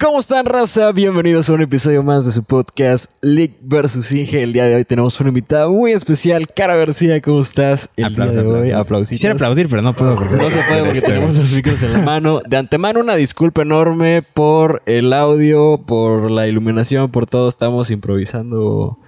¿Cómo están, raza? Bienvenidos a un episodio más de su podcast League vs. Inge. El día de hoy tenemos una invitada muy especial, Cara García. ¿Cómo estás? El Aplausos, día de hoy, aplausitos. Quisiera aplaudir, pero no puedo. porque- No se puede porque Este, tenemos los micros en la mano. De antemano, una disculpa enorme por el audio, por la iluminación, por todo. Estamos improvisando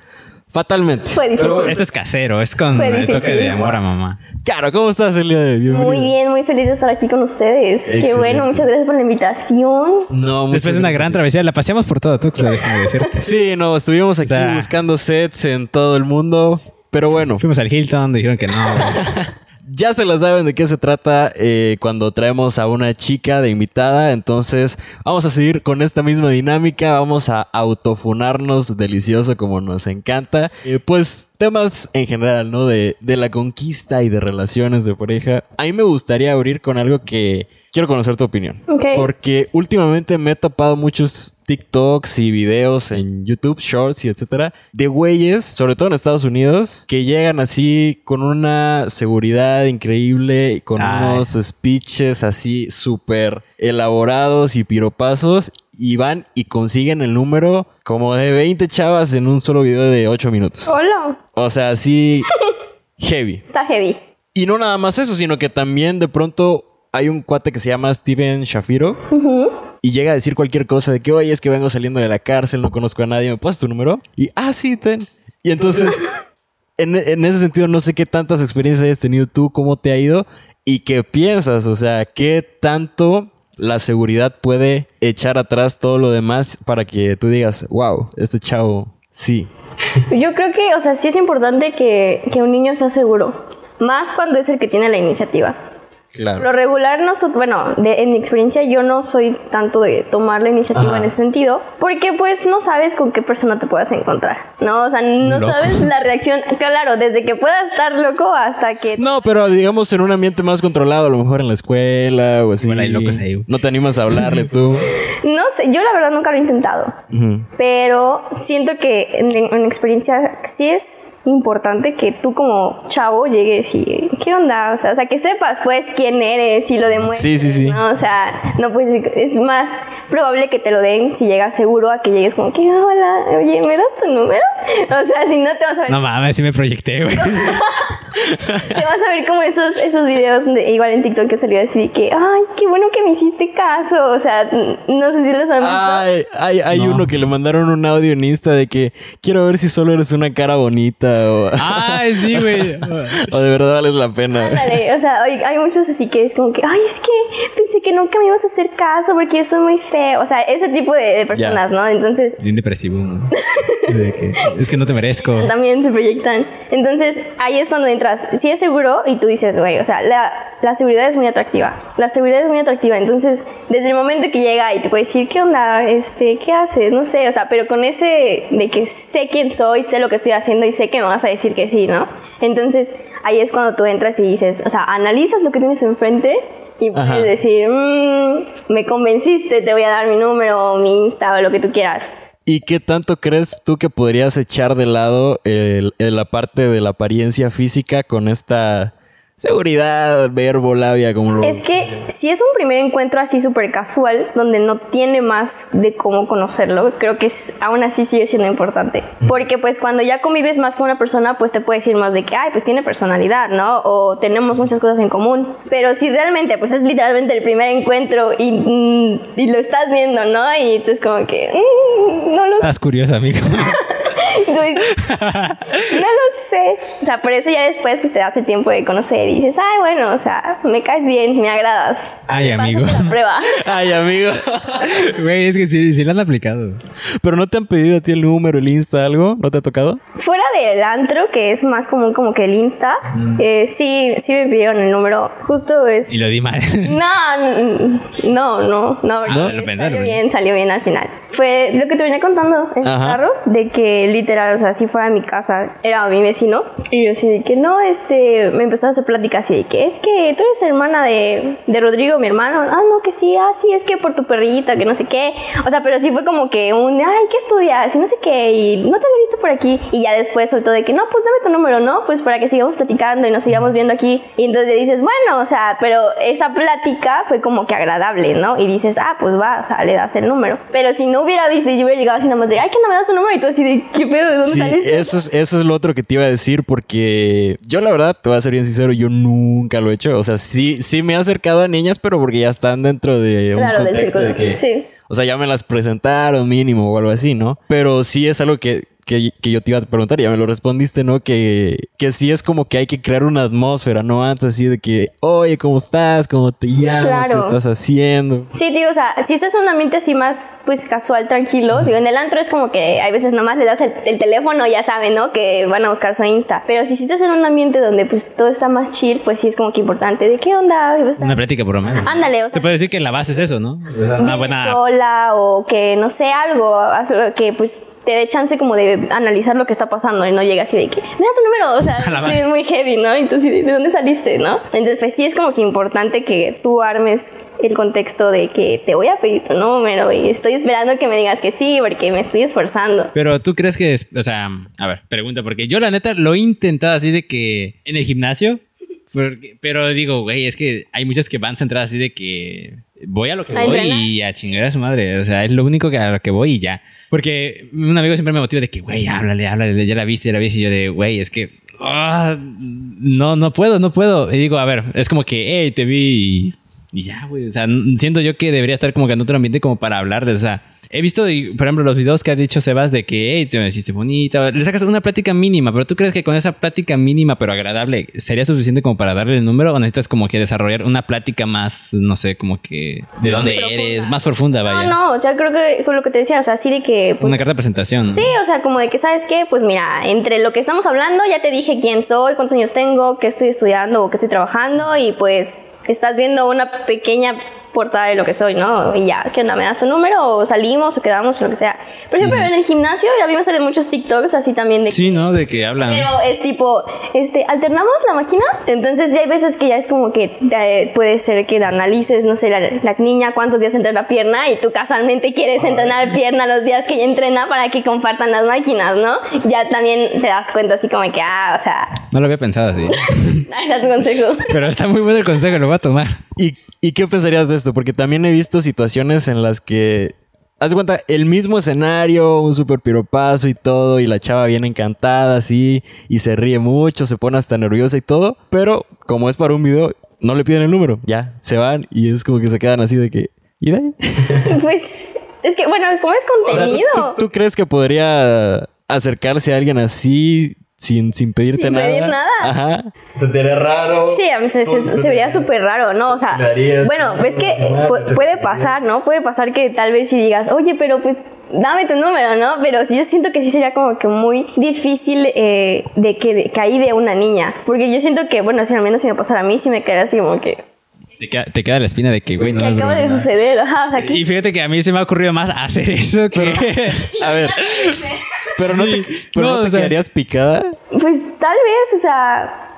fatalmente. Fue difícil. Pero Esto es casero, es con Fue el toque de amor a mamá. Caro, ¿cómo estás el día de hoy? Bienvenido. Muy bien, muy feliz de estar aquí con ustedes. Qué bueno, muchas gracias por la invitación. No, muchas Después de una gracias. gran travesía, la paseamos por todo Tuxtla, déjame decirte. Sí, no, estuvimos aquí sea- buscando sets en todo el mundo. Pero bueno, Fuimos al Hilton, dijeron que no. Ya se la saben de qué se trata eh, cuando traemos a una chica de invitada. Entonces, vamos a seguir con esta misma dinámica. Vamos a autofunarnos delicioso como nos encanta. Eh, pues temas en general, ¿no? De, de la conquista y de relaciones de pareja. A mí me gustaría abrir con algo que quiero conocer tu opinión. Porque últimamente me he topado muchos TikToks y videos en YouTube, Shorts y etcétera, de güeyes, sobre todo en Estados Unidos, que llegan así con una seguridad increíble, y con Ay. unos speeches así súper elaborados y piropazos. Y van y consiguen el número como de 20 chavas en un solo video de 8 minutos. Hola. O sea, así heavy. Está heavy. Y no nada más eso, sino que también de pronto hay un cuate que se llama Steven Shafiro y llega a decir cualquier cosa de que, oye, es que vengo saliendo de la cárcel, no conozco a nadie, ¿me pasas tu número? Y, ah, sí, ten. Y entonces, en, en ese sentido, no sé qué tantas experiencias hayas tenido tú, cómo te ha ido y qué piensas, o sea, qué tanto la seguridad puede echar atrás todo lo demás para que tú digas, wow, este chavo, sí. Yo creo que, o sea, sí es importante que, que un niño sea seguro. Más cuando es el que tiene la iniciativa. Claro. Lo regular, no so- bueno, de- en mi experiencia yo no soy tanto de tomar la iniciativa Ajá. en ese sentido, porque pues no sabes con qué persona te puedas encontrar, ¿no? O sea, no Loco. sabes la reacción, claro, desde que puedas estar loco hasta que... No, pero digamos en un ambiente más controlado, a lo mejor en la escuela o así. Igual hay locos ahí. No te animas a hablarle tú. No sé, yo la verdad nunca lo he intentado, Ujú. pero siento que en, en experiencia sí es importante que tú como chavo llegues y ¿qué onda? O sea, o sea, que sepas pues quién eres y lo demuestres. Sí, sí, sí. ¿no? O sea, no puedes, es más probable que te lo den si llegas seguro a que llegues como que hola, oye, ¿me das tu número? O sea, si no te vas a ver, No mames, sí me proyecté, güey. te vas a ver como esos, esos videos de- igual en TikTok que salió así de que, ay, qué bueno que me hiciste caso. O sea, no sé si los han. Ay, hay hay No. uno que le mandaron un audio en Insta de que quiero ver si solo eres una cara bonita o, Ay, sí, güey. o de verdad vales la pena. Ándale, o sea, hay, hay muchos así que es como que, ay, es que pensé que nunca me ibas a hacer caso porque yo soy muy feo. O sea, ese tipo de, de personas, ¿no? Entonces, Bien depresivo. ¿no? De que, es que no te merezco. también se proyectan. Entonces, ahí es cuando entras. Si es seguro y tú dices, güey, o sea, la, la seguridad es muy atractiva. La seguridad es muy atractiva. Entonces, desde el momento que llega y te puede decir, ¿qué onda? Este, ¿qué haces? No sé, o sea, pero con ese de que sé quién soy, sé lo que estoy haciendo y sé que me vas a decir que sí, ¿no? Entonces, ahí es cuando tú entras y dices, o sea, analizas lo que tienes enfrente y puedes Ajá. decir, "Mm, me convenciste, te voy a dar mi número, mi Insta o lo que tú quieras. ¿Y qué tanto crees tú que podrías echar de lado el- el- la parte de la apariencia física con esta seguridad, verbo, labia, como lo... Es que si es un primer encuentro así súper casual, donde no tiene más de cómo conocerlo, creo que es, aún así sigue siendo importante. Porque pues cuando ya convives más con una persona, pues te puede decir más de que, ay, pues tiene personalidad, ¿no? O tenemos muchas cosas en común. Pero si realmente, pues es literalmente el primer encuentro y, mm, y lo estás viendo, ¿no? Y entonces como que, mm, no lo Estás curioso, amigo. No lo sé. O sea, por eso ya después pues te das el tiempo de conocer y dices, ay, bueno, o sea, me caes bien, me agradas. Ay, Pásate amigo. la prueba. Ay, amigo. Güey, es que sí, sí lo han aplicado. ¿Pero no te han pedido a ti el número, el Insta, algo? ¿No te ha tocado? Fuera del antro, que es más común como que el Insta, eh, sí, sí me pidieron el número. Justo es... Y lo di mal. No, no, no, no, ¿No? pensaron, salió ¿no? bien, salió bien al final. Fue lo que te venía contando en el carro, de que literal, o sea, si fuera mi casa, era mi vecino así, ¿no? Y yo así de que no, este, me empezó a hacer plática así de que es que tú eres hermana de, de Rodrigo, mi hermano. Ah, no, que sí, ah, sí, es que por tu perrita, que no sé qué. O sea, pero sí fue como que un, ay, ¿qué estudias? Y no sé qué, y no te había visto por aquí. Y ya después soltó de que no, pues dame tu número, ¿no? Pues para que sigamos platicando y nos sigamos viendo aquí. Y entonces dices, bueno, o sea, pero esa plática fue como que agradable, ¿no? Y dices, ah, pues va, o sea, le das el número. Pero si no hubiera visto y yo hubiera llegado así nada más de, ay, que no me das tu número y tú así de, ¿qué pedo? ¿De dónde Sí, saliste? eso es, eso es lo otro que te iba a decir porque yo la verdad, te voy a ser bien sincero, yo nunca lo he hecho. O sea, sí, sí me he acercado a niñas, pero porque ya están dentro de un Claro, del contexto de círculo. que... Sí. O sea, ya me las presentaron mínimo o algo así, ¿no? Pero sí es algo que, que, que yo te iba a preguntar y ya me lo respondiste, ¿no? Que, que sí es como que hay que crear una atmósfera, ¿no? Antes así de que, oye, ¿cómo estás? ¿Cómo te llamas? ¿Qué Claro. estás haciendo? Sí, digo, o sea, si estás en un ambiente así más, pues, casual, tranquilo, digo, en el antro es como que hay veces nomás le das el, el teléfono, ya saben, ¿no? Que van a buscar su Insta. Pero si estás en un ambiente donde, pues, todo está más chill, pues sí es como que importante. ¿De qué onda? Pues, Una práctica por lo menos. Ándale, o sea, Se puede decir que la base es eso, ¿no? O sea, una buena. sola o que, no sé, algo que, pues, te dé chance como de analizar lo que está pasando y no llega así de que, me das tu número, o sea, es muy heavy, ¿no? Entonces, ¿de de dónde saliste, no? Entonces, pues sí es como que importante que tú armes el contexto de que te voy a pedir tu número y estoy esperando que me digas que sí, porque me estoy esforzando. Pero tú crees que, es- o sea, a ver, pregunta, porque yo la neta lo he intentado así de que en el gimnasio, porque- pero digo, güey, es que hay muchas que van centradas así de que voy a lo que ¿A voy entrenar? y a chingar a su madre, o sea, es lo único que a lo que voy y ya. Porque un amigo siempre me motiva de que, güey, háblale, háblale, ya la viste, ya la viste, y yo de, güey, es que, ah, no, no puedo, no puedo. Y digo, a ver, es como que, hey, te vi y y ya, güey. O sea, siento yo que debería estar como que en otro ambiente como para hablarles. O sea, he visto, por ejemplo, los videos que ha dicho Sebas de que, hey, te me hiciste bonita. Le sacas una plática mínima, pero tú crees que con esa plática mínima pero agradable sería suficiente como para darle el número o necesitas como que desarrollar una plática más, no sé, como que de dónde Profunda. eres, más profunda, vaya. No, no, o sea, creo que con lo que te decía, o sea, así de que... pues, Una carta de presentación. ¿no? Sí, o sea, como de que, ¿sabes qué? Pues mira, entre lo que estamos hablando, ya te dije quién soy, cuántos años tengo, qué estoy estudiando o qué estoy trabajando y pues estás viendo una pequeña portada de lo que soy, ¿no? Y ya, ¿qué onda? ¿Me das tu número o salimos o quedamos o lo que sea? Por ejemplo, en el gimnasio a mí me salen muchos TikToks así también de Sí, ¿no? De que hablan. pero es tipo, este, alternamos la máquina. Entonces ya hay veces que ya es como que eh, puede ser que analices, no sé, la, la niña cuántos días entrena pierna y tú casualmente quieres entrenar pierna los días que ella entrena para que compartan las máquinas, ¿no? Ya también te das cuenta así como que, ah, o sea, No lo había pensado así. ahí está tu consejo. pero está muy bueno el consejo, lo voy a tomar. ¿Y, ¿Y qué pensarías de Porque también he visto situaciones en las que, haz cuenta, el mismo escenario, un super piropazo y todo, y la chava viene encantada así, y se ríe mucho, se pone hasta nerviosa y todo, pero como es para un video, no le piden el número, ya, se van y es como que se quedan así de que, ¿y de ahí? Pues es que, bueno, como es O sea, ¿tú, contenido. tú- tú crees que podría acercarse a alguien así sin, sin pedirte Sin nada? pedir nada. Ajá. Se te hará raro. Sí, a mí se, se- se vería súper raro, ¿no? O sea, Darías- bueno, ves que pu- puede pasar, ¿no? Puede pasar que tal vez si digas, oye, pero pues dame tu número, ¿no? Pero sí, yo siento que sí sería como que muy difícil eh, de que de, caí de una niña. Porque yo siento que, bueno, si al menos si me pasara a mí, sí me quedaría así como que, Te queda, te queda la espina de que, güey, no. ¿qué es acaba de suceder? Ajá, o sea, que... Y fíjate que a mí se me ha ocurrido más hacer eso que. A ver, pero no te, pero No, no te o sea- quedarías picada. Pues tal vez, o sea,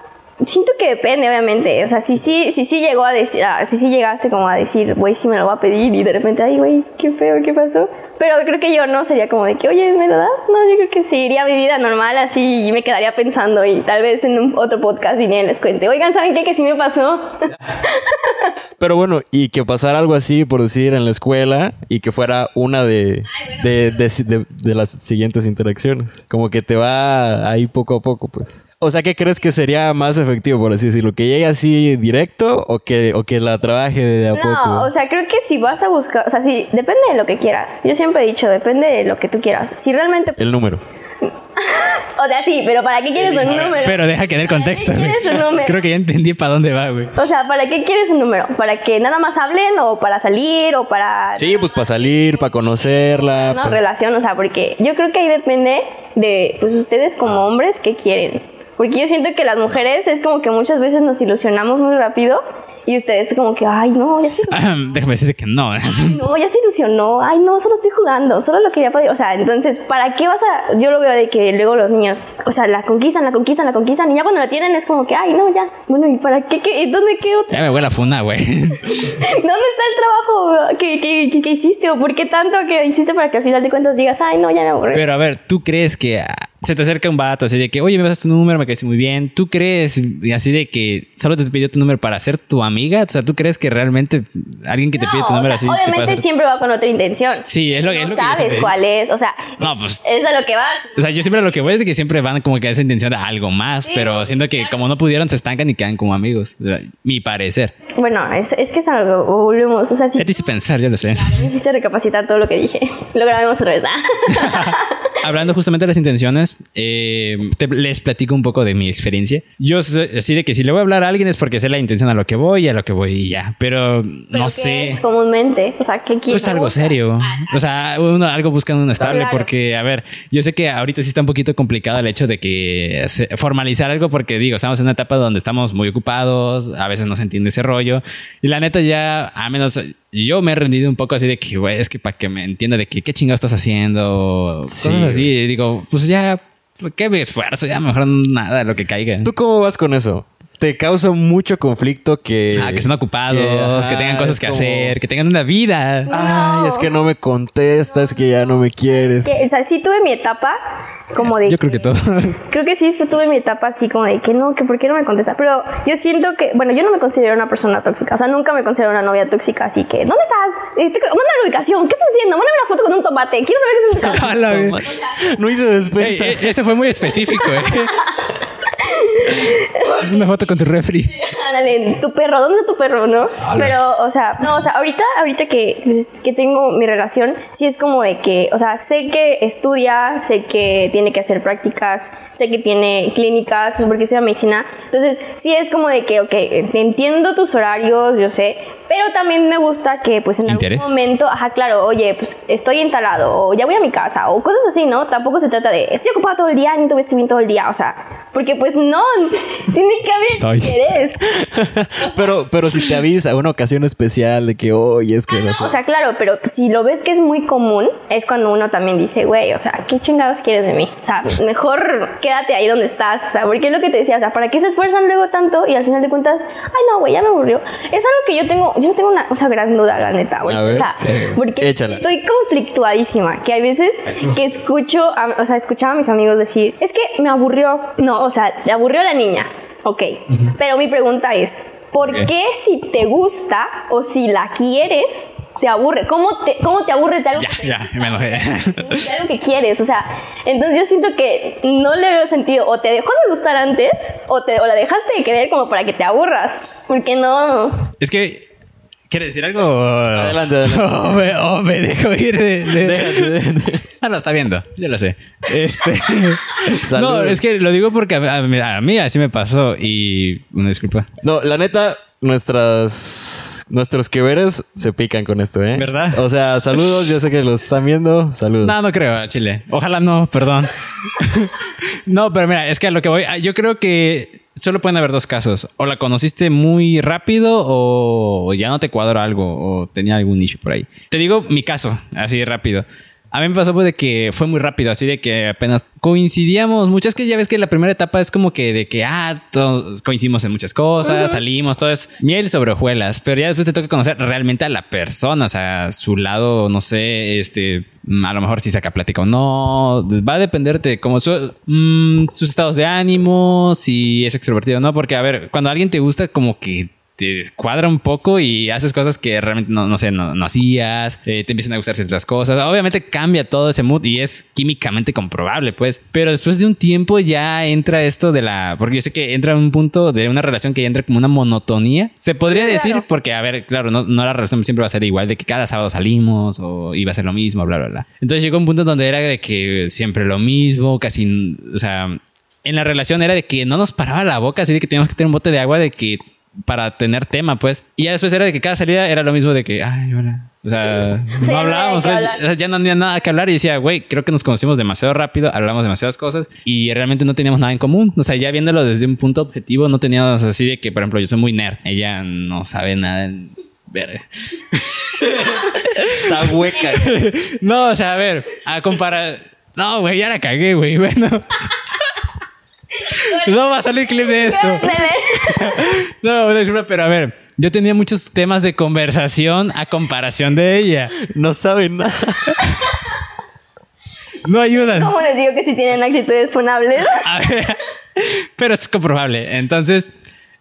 siento que depende, obviamente. O sea, si sí, si sí llegó a decir, ah, si sí llegaste como a decir, güey, sí me lo voy a pedir y de repente, ay, güey, qué feo, ¿qué pasó? Pero creo que yo no sería como de que, oye, ¿me lo das? No, yo creo que sí, iría a mi vida normal así y me quedaría pensando y tal vez en un otro podcast viniera y les cuente, oigan, ¿saben qué? Que sí me pasó. Pero bueno, y que pasara algo así, por decir, en la escuela y que fuera una de, de, de- de- de las siguientes interacciones. Como que te va ahí poco a poco, pues. O sea, ¿qué crees que sería más efectivo, por así decirlo? ¿Que llegue así directo o que, o que la trabaje de a poco? No, o sea, creo que si vas a buscar, o sea, sí, depende de lo que quieras. Yo siempre he dicho, depende de lo que tú quieras. Si realmente, El número. o sea, sí, pero ¿para qué quieres un número? Pero deja que dé el ¿Para qué contexto, quieres un número? Creo que ya entendí para dónde va, güey. O sea, ¿para qué quieres un número? ¿Para que nada más hablen o para salir o para... Sí, pues para salir, para conocerla. Una pa- relación, o sea, porque yo creo que ahí depende de, pues ustedes como hombres, ¿qué quieren? Porque yo siento que las mujeres es como que muchas veces nos ilusionamos muy rápido Y ustedes como que, ay, no, ya se Déjame decirte que no. no, ya se ilusionó. Ay, no, solo estoy jugando, solo lo quería poder. O sea, entonces, ¿para qué vas a.? Yo lo veo de que luego los niños, o sea, la conquistan, la conquistan, la conquistan. Y ya cuando la tienen es como que, ay, no, ya. Bueno, ¿y para qué? qué ¿Dónde quedó? Ya me huele a funa, güey. ¿Dónde está el trabajo que, que, que, que hiciste? ¿O por qué tanto que hiciste para que al final de cuentas digas, ay, no, ya me aburrí? Pero a ver, ¿tú crees que ah, se te acerca un vato así de que, oye, me das tu número, me caíste muy bien? ¿Tú crees y así de que solo te pidió tu número para ser tu amiga? O sea, ¿tú crees que realmente alguien que te pide tu No, o número sea, así te obviamente hacer- siempre va con otra intención. Sí, es lo, es no lo que yo sabes siempre cuál es, o sea, No, pues- es a lo que vas. O sea, yo siempre lo que voy es de que siempre van como que a esa intención de algo más, pero siento que como no pudieron se estancan y quedan como amigos. O sea, mi parecer. Bueno, es, es que es algo, volvemos, o sea, si Ya te hice pensar, yo lo sé. me hiciste recapacitar todo lo que dije, lo grabemos otra vez. ¿ah? Hablando justamente de las intenciones, eh, te- les platico un poco de mi experiencia. Yo así de que si le voy a hablar a alguien es porque sé la intención a lo que voy y a lo que voy y ya. Pero, Pero no ¿qué sé. es comúnmente, o sea, ¿qué quieres? Pues algo serio. O sea, uno algo buscando un estable Claro. porque, a ver, yo sé que ahorita sí está un poquito complicado el hecho de que formalizar algo porque digo, estamos en una etapa donde estamos muy ocupados, a veces no se entiende ese rollo y la neta ya, a menos yo me he rendido un poco así de que, güey, es que para que me entienda de que qué chingado estás haciendo, Sí, cosas así, y digo, pues ya, ¿qué me esfuerzo? Ya mejor nada, lo que caiga. ¿Tú cómo vas con eso? ¿Te causa mucho conflicto que... Ah, que estén ocupados, que, tengan cosas que como, hacer, que tengan una vida. Ay, es que no me contestas, que ya no me quieres. Que, o sea, sí tuve mi etapa como de... Yo creo que todo. Creo que sí tuve mi etapa así como de que no, que por qué no me contesta. Pero yo siento que, bueno, yo no me considero una persona tóxica. O sea, nunca me considero una novia tóxica. Así que, ¿dónde estás? Eh, te- Manda la ubicación. ¿Qué estás haciendo? Mándame una foto con un tomate. Quiero saber qué estás haciendo. No hice Ey, despensa. ey, ese fue muy específico, eh. Una foto con tu refri. Ándale, tu perro, ¿dónde está tu perro, no? Pero, o sea, no, o sea, ahorita, ahorita que, pues, que tengo mi relación, sí es como de que, o sea, sé que estudia, sé que tiene que hacer prácticas, sé que tiene clínicas, porque estudia medicina. Entonces, sí es como de que, ok, entiendo tus horarios, yo sé, pero también me gusta que, pues, en ¿Interés? algún momento, ajá, claro, oye, pues, estoy instalado, o ya voy a mi casa, o cosas así, ¿no? Tampoco se trata de, estoy ocupada todo el día, ni te voy a escribir todo el día, o sea, porque, pues, no, tiene que haber Soy. interés. pero, pero si te avisa una ocasión especial de que hoy es que no sé. O sea, claro, pero si lo ves que es muy común, es cuando uno también dice, güey, o sea, ¿qué chingados quieres de mí? O sea, mejor quédate ahí donde estás. O sea, porque es lo que te decía, o sea, ¿para qué se esfuerzan luego tanto y al final de cuentas, ay, no, güey, ya me aburrió? Es algo que yo tengo, yo tengo una, o sea, gran duda, la neta, güey. A ver, o sea, eh, porque échala. estoy conflictuadísima, que hay veces que escucho, a- o sea, escuchaba a mis amigos decir, es que me aburrió. No, o sea, aburrió la niña. Ok, pero mi pregunta es, ¿por qué si te gusta o si la quieres, te aburre? ¿Cómo te, cómo te aburre de algo, Ya, que, ya, me enojé. de algo que quieres? O sea, entonces yo siento que no le veo sentido. O te dejó de gustar antes o, te, o la dejaste de querer como para que te aburras. Porque no... Es que. ¿Quieres decir algo? Adelante, adelante. O me, o me dejo ir de. de- Déjate, déjate. Ah, lo está viendo. Yo lo sé. Este. no, es que lo digo porque a, a mí- a mí así me pasó y. Una disculpa. No, la neta, nuestras nuestros que veres se pican con esto, ¿eh? ¿Verdad? O sea, saludos, yo sé que los están viendo. Saludos. No, no creo, Chile. Ojalá no, perdón. no, pero mira, es que a lo que voy, ah, yo creo que solo pueden haber dos casos. O la conociste muy rápido o ya no te cuadró algo o tenía algún nicho por ahí. Te digo mi caso, así rápido. A mí me pasó pues de que fue muy rápido, así de que apenas coincidíamos. Muchas que ya ves que la primera etapa es como que de que, ah, todos coincidimos en muchas cosas, salimos, todo es miel sobre hojuelas, pero ya después te toca conocer realmente a la persona, o sea, su lado, no sé, este, a lo mejor si saca plática o no, va a dependerte como su- mm, sus estados de ánimo, si es extrovertido o no, porque a ver, cuando alguien te gusta como que te cuadra un poco y haces cosas que realmente no, no sé, no, no hacías, eh, te empiezan a gustar ciertas cosas. Obviamente cambia todo ese mood y es químicamente comprobable, pues. Pero después de un tiempo ya entra esto de la. Porque yo sé que entra un punto de una relación que ya entra como una monotonía. Se podría decir, porque, a ver, claro, no, no la relación siempre va a ser igual, de que cada sábado salimos o iba a ser lo mismo, bla, bla, bla. Entonces llegó un punto donde era de que siempre lo mismo, casi. O sea, en la relación era de que no nos paraba la boca, así de que teníamos que tener un bote de agua, de que para tener tema, pues. Y ya después era de que cada salida era lo mismo de que, ay, hola. O sea, Sí, no hablábamos, pues, hablar. o sea, ya no había nada que hablar y decía, güey, creo que nos conocimos demasiado rápido, hablamos demasiadas cosas y realmente no teníamos nada en común. O sea, ya viéndolo desde un punto objetivo, no teníamos así de que, por ejemplo, yo soy muy nerd, ella no sabe nada en ver. Está hueca. No, o sea, a ver, a comparar. No, güey, ya la cagué, güey. Bueno. No va a salir clip de esto. No, pero a ver, yo tenía muchos temas de conversación a comparación de ella. No sabe nada. No ayudan. ¿Cómo les digo que si tienen actitudes funables? A ver, pero es comprobable. Entonces,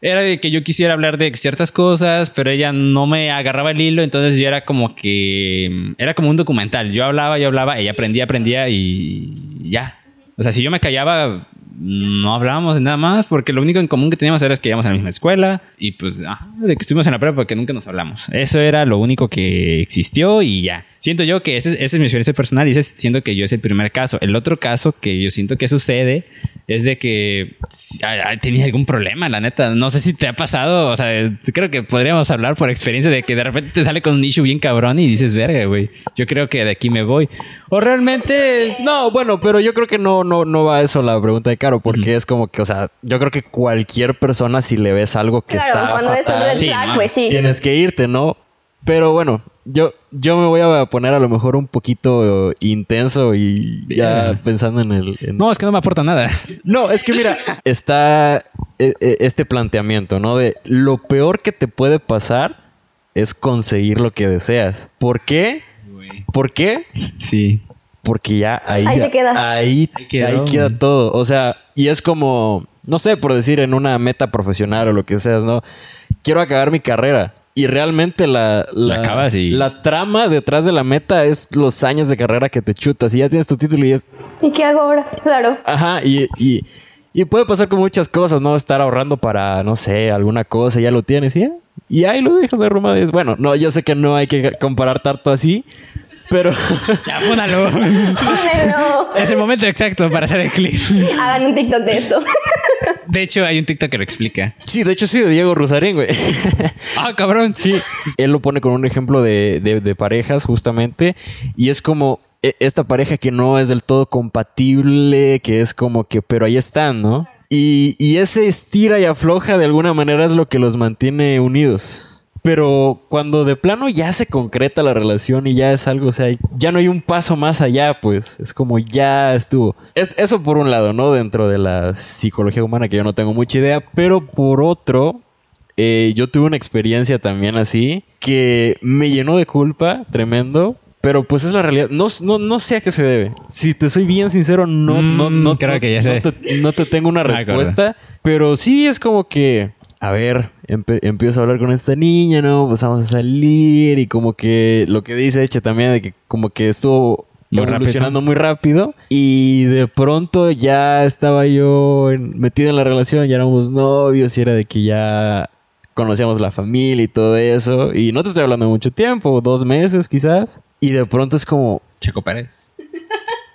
era de que yo quisiera hablar de ciertas cosas, pero ella no me agarraba el hilo, entonces yo era como que era como un documental. Yo hablaba, yo hablaba, ella aprendía, aprendía y ya. O sea, si yo me callaba, no hablábamos de nada más, porque lo único en común que teníamos era que íbamos a la misma escuela y pues ajá, de que estuvimos en la prepa porque nunca nos hablamos. Eso era lo único que existió y ya. Siento yo que esa es mi experiencia personal y ese siento que yo es el primer caso. El otro caso que yo siento que sucede es de que ah, ah, tenía algún problema, la neta. No sé si te ha pasado, o sea, creo que podríamos hablar por experiencia de que de repente te sale con un nicho bien cabrón y dices, verga, güey, yo creo que de aquí me voy. O realmente... No, bueno, pero yo creo que no, no, no va a eso la pregunta de Caro, porque es como que, o sea, yo creo que cualquier persona, si le ves algo que Claro, está es fatal, Sí, flag, ¿no? pues sí. tienes que irte, ¿no? Pero bueno, yo, yo me voy a poner a lo mejor un poquito intenso y ya pensando en el... en- No, es que no me aporta nada. No, es que mira, está eh, eh, este planteamiento, ¿no? De lo peor que te puede pasar es conseguir lo que deseas. ¿Por qué? ¿Por qué? Sí. Porque ya ahí, Ahí te queda. ahí, Ahí quedó, ahí queda todo. O sea, y es como, no sé, por decir en una meta profesional o lo que seas, ¿no? Quiero acabar mi carrera. Y realmente la, La acabas y- la trama detrás de la meta es los años de carrera que te chutas. Y ya tienes tu título y es, ¿Y qué hago ahora? Claro. Ajá, y, y, y puede pasar con muchas cosas, ¿no? Estar ahorrando para, no sé, alguna cosa, ya lo tienes y ya. Y ahí lo dejas de es- Bueno, no, yo sé que no hay que comparar tanto así, pero Ya, pónalo. Pónganlo. es el momento exacto para hacer el clip. Hagan un TikTok de esto. De hecho, hay un TikTok que lo explica. sí, de hecho sí, de Diego Rosarín, güey. Ah, cabrón. Sí, él lo pone con un ejemplo de, de- de parejas justamente y es como e- esta pareja que no es del todo compatible, que es como que, pero ahí están, ¿no? Y, y ese estira y afloja de alguna manera es lo que los mantiene unidos. Pero cuando de plano ya se concreta la relación y ya es algo, o sea, ya no hay un paso más allá, pues es como ya estuvo. Es eso por un lado, ¿no? Dentro de la psicología humana que yo no tengo mucha idea, pero por otro, eh, yo tuve una experiencia también así que me llenó de culpa, tremendo. Pero pues es la realidad. No, no, no sé a qué se debe. Si te soy bien sincero, no, Mm, no, no, creo no- que ya no sé. te, no te tengo una acuerdo. respuesta. Pero sí es como que, a ver, empiezo a hablar con esta niña, ¿no? Pues vamos a salir y como que lo que dice Eche también de que como que estuvo Muy evolucionando muy rápido y de pronto ya estaba yo en- metido en la relación, ya éramos novios y era de que ya conocíamos la familia y todo eso y no te estoy hablando de mucho tiempo, dos meses quizás y de pronto es como, Checo Pérez.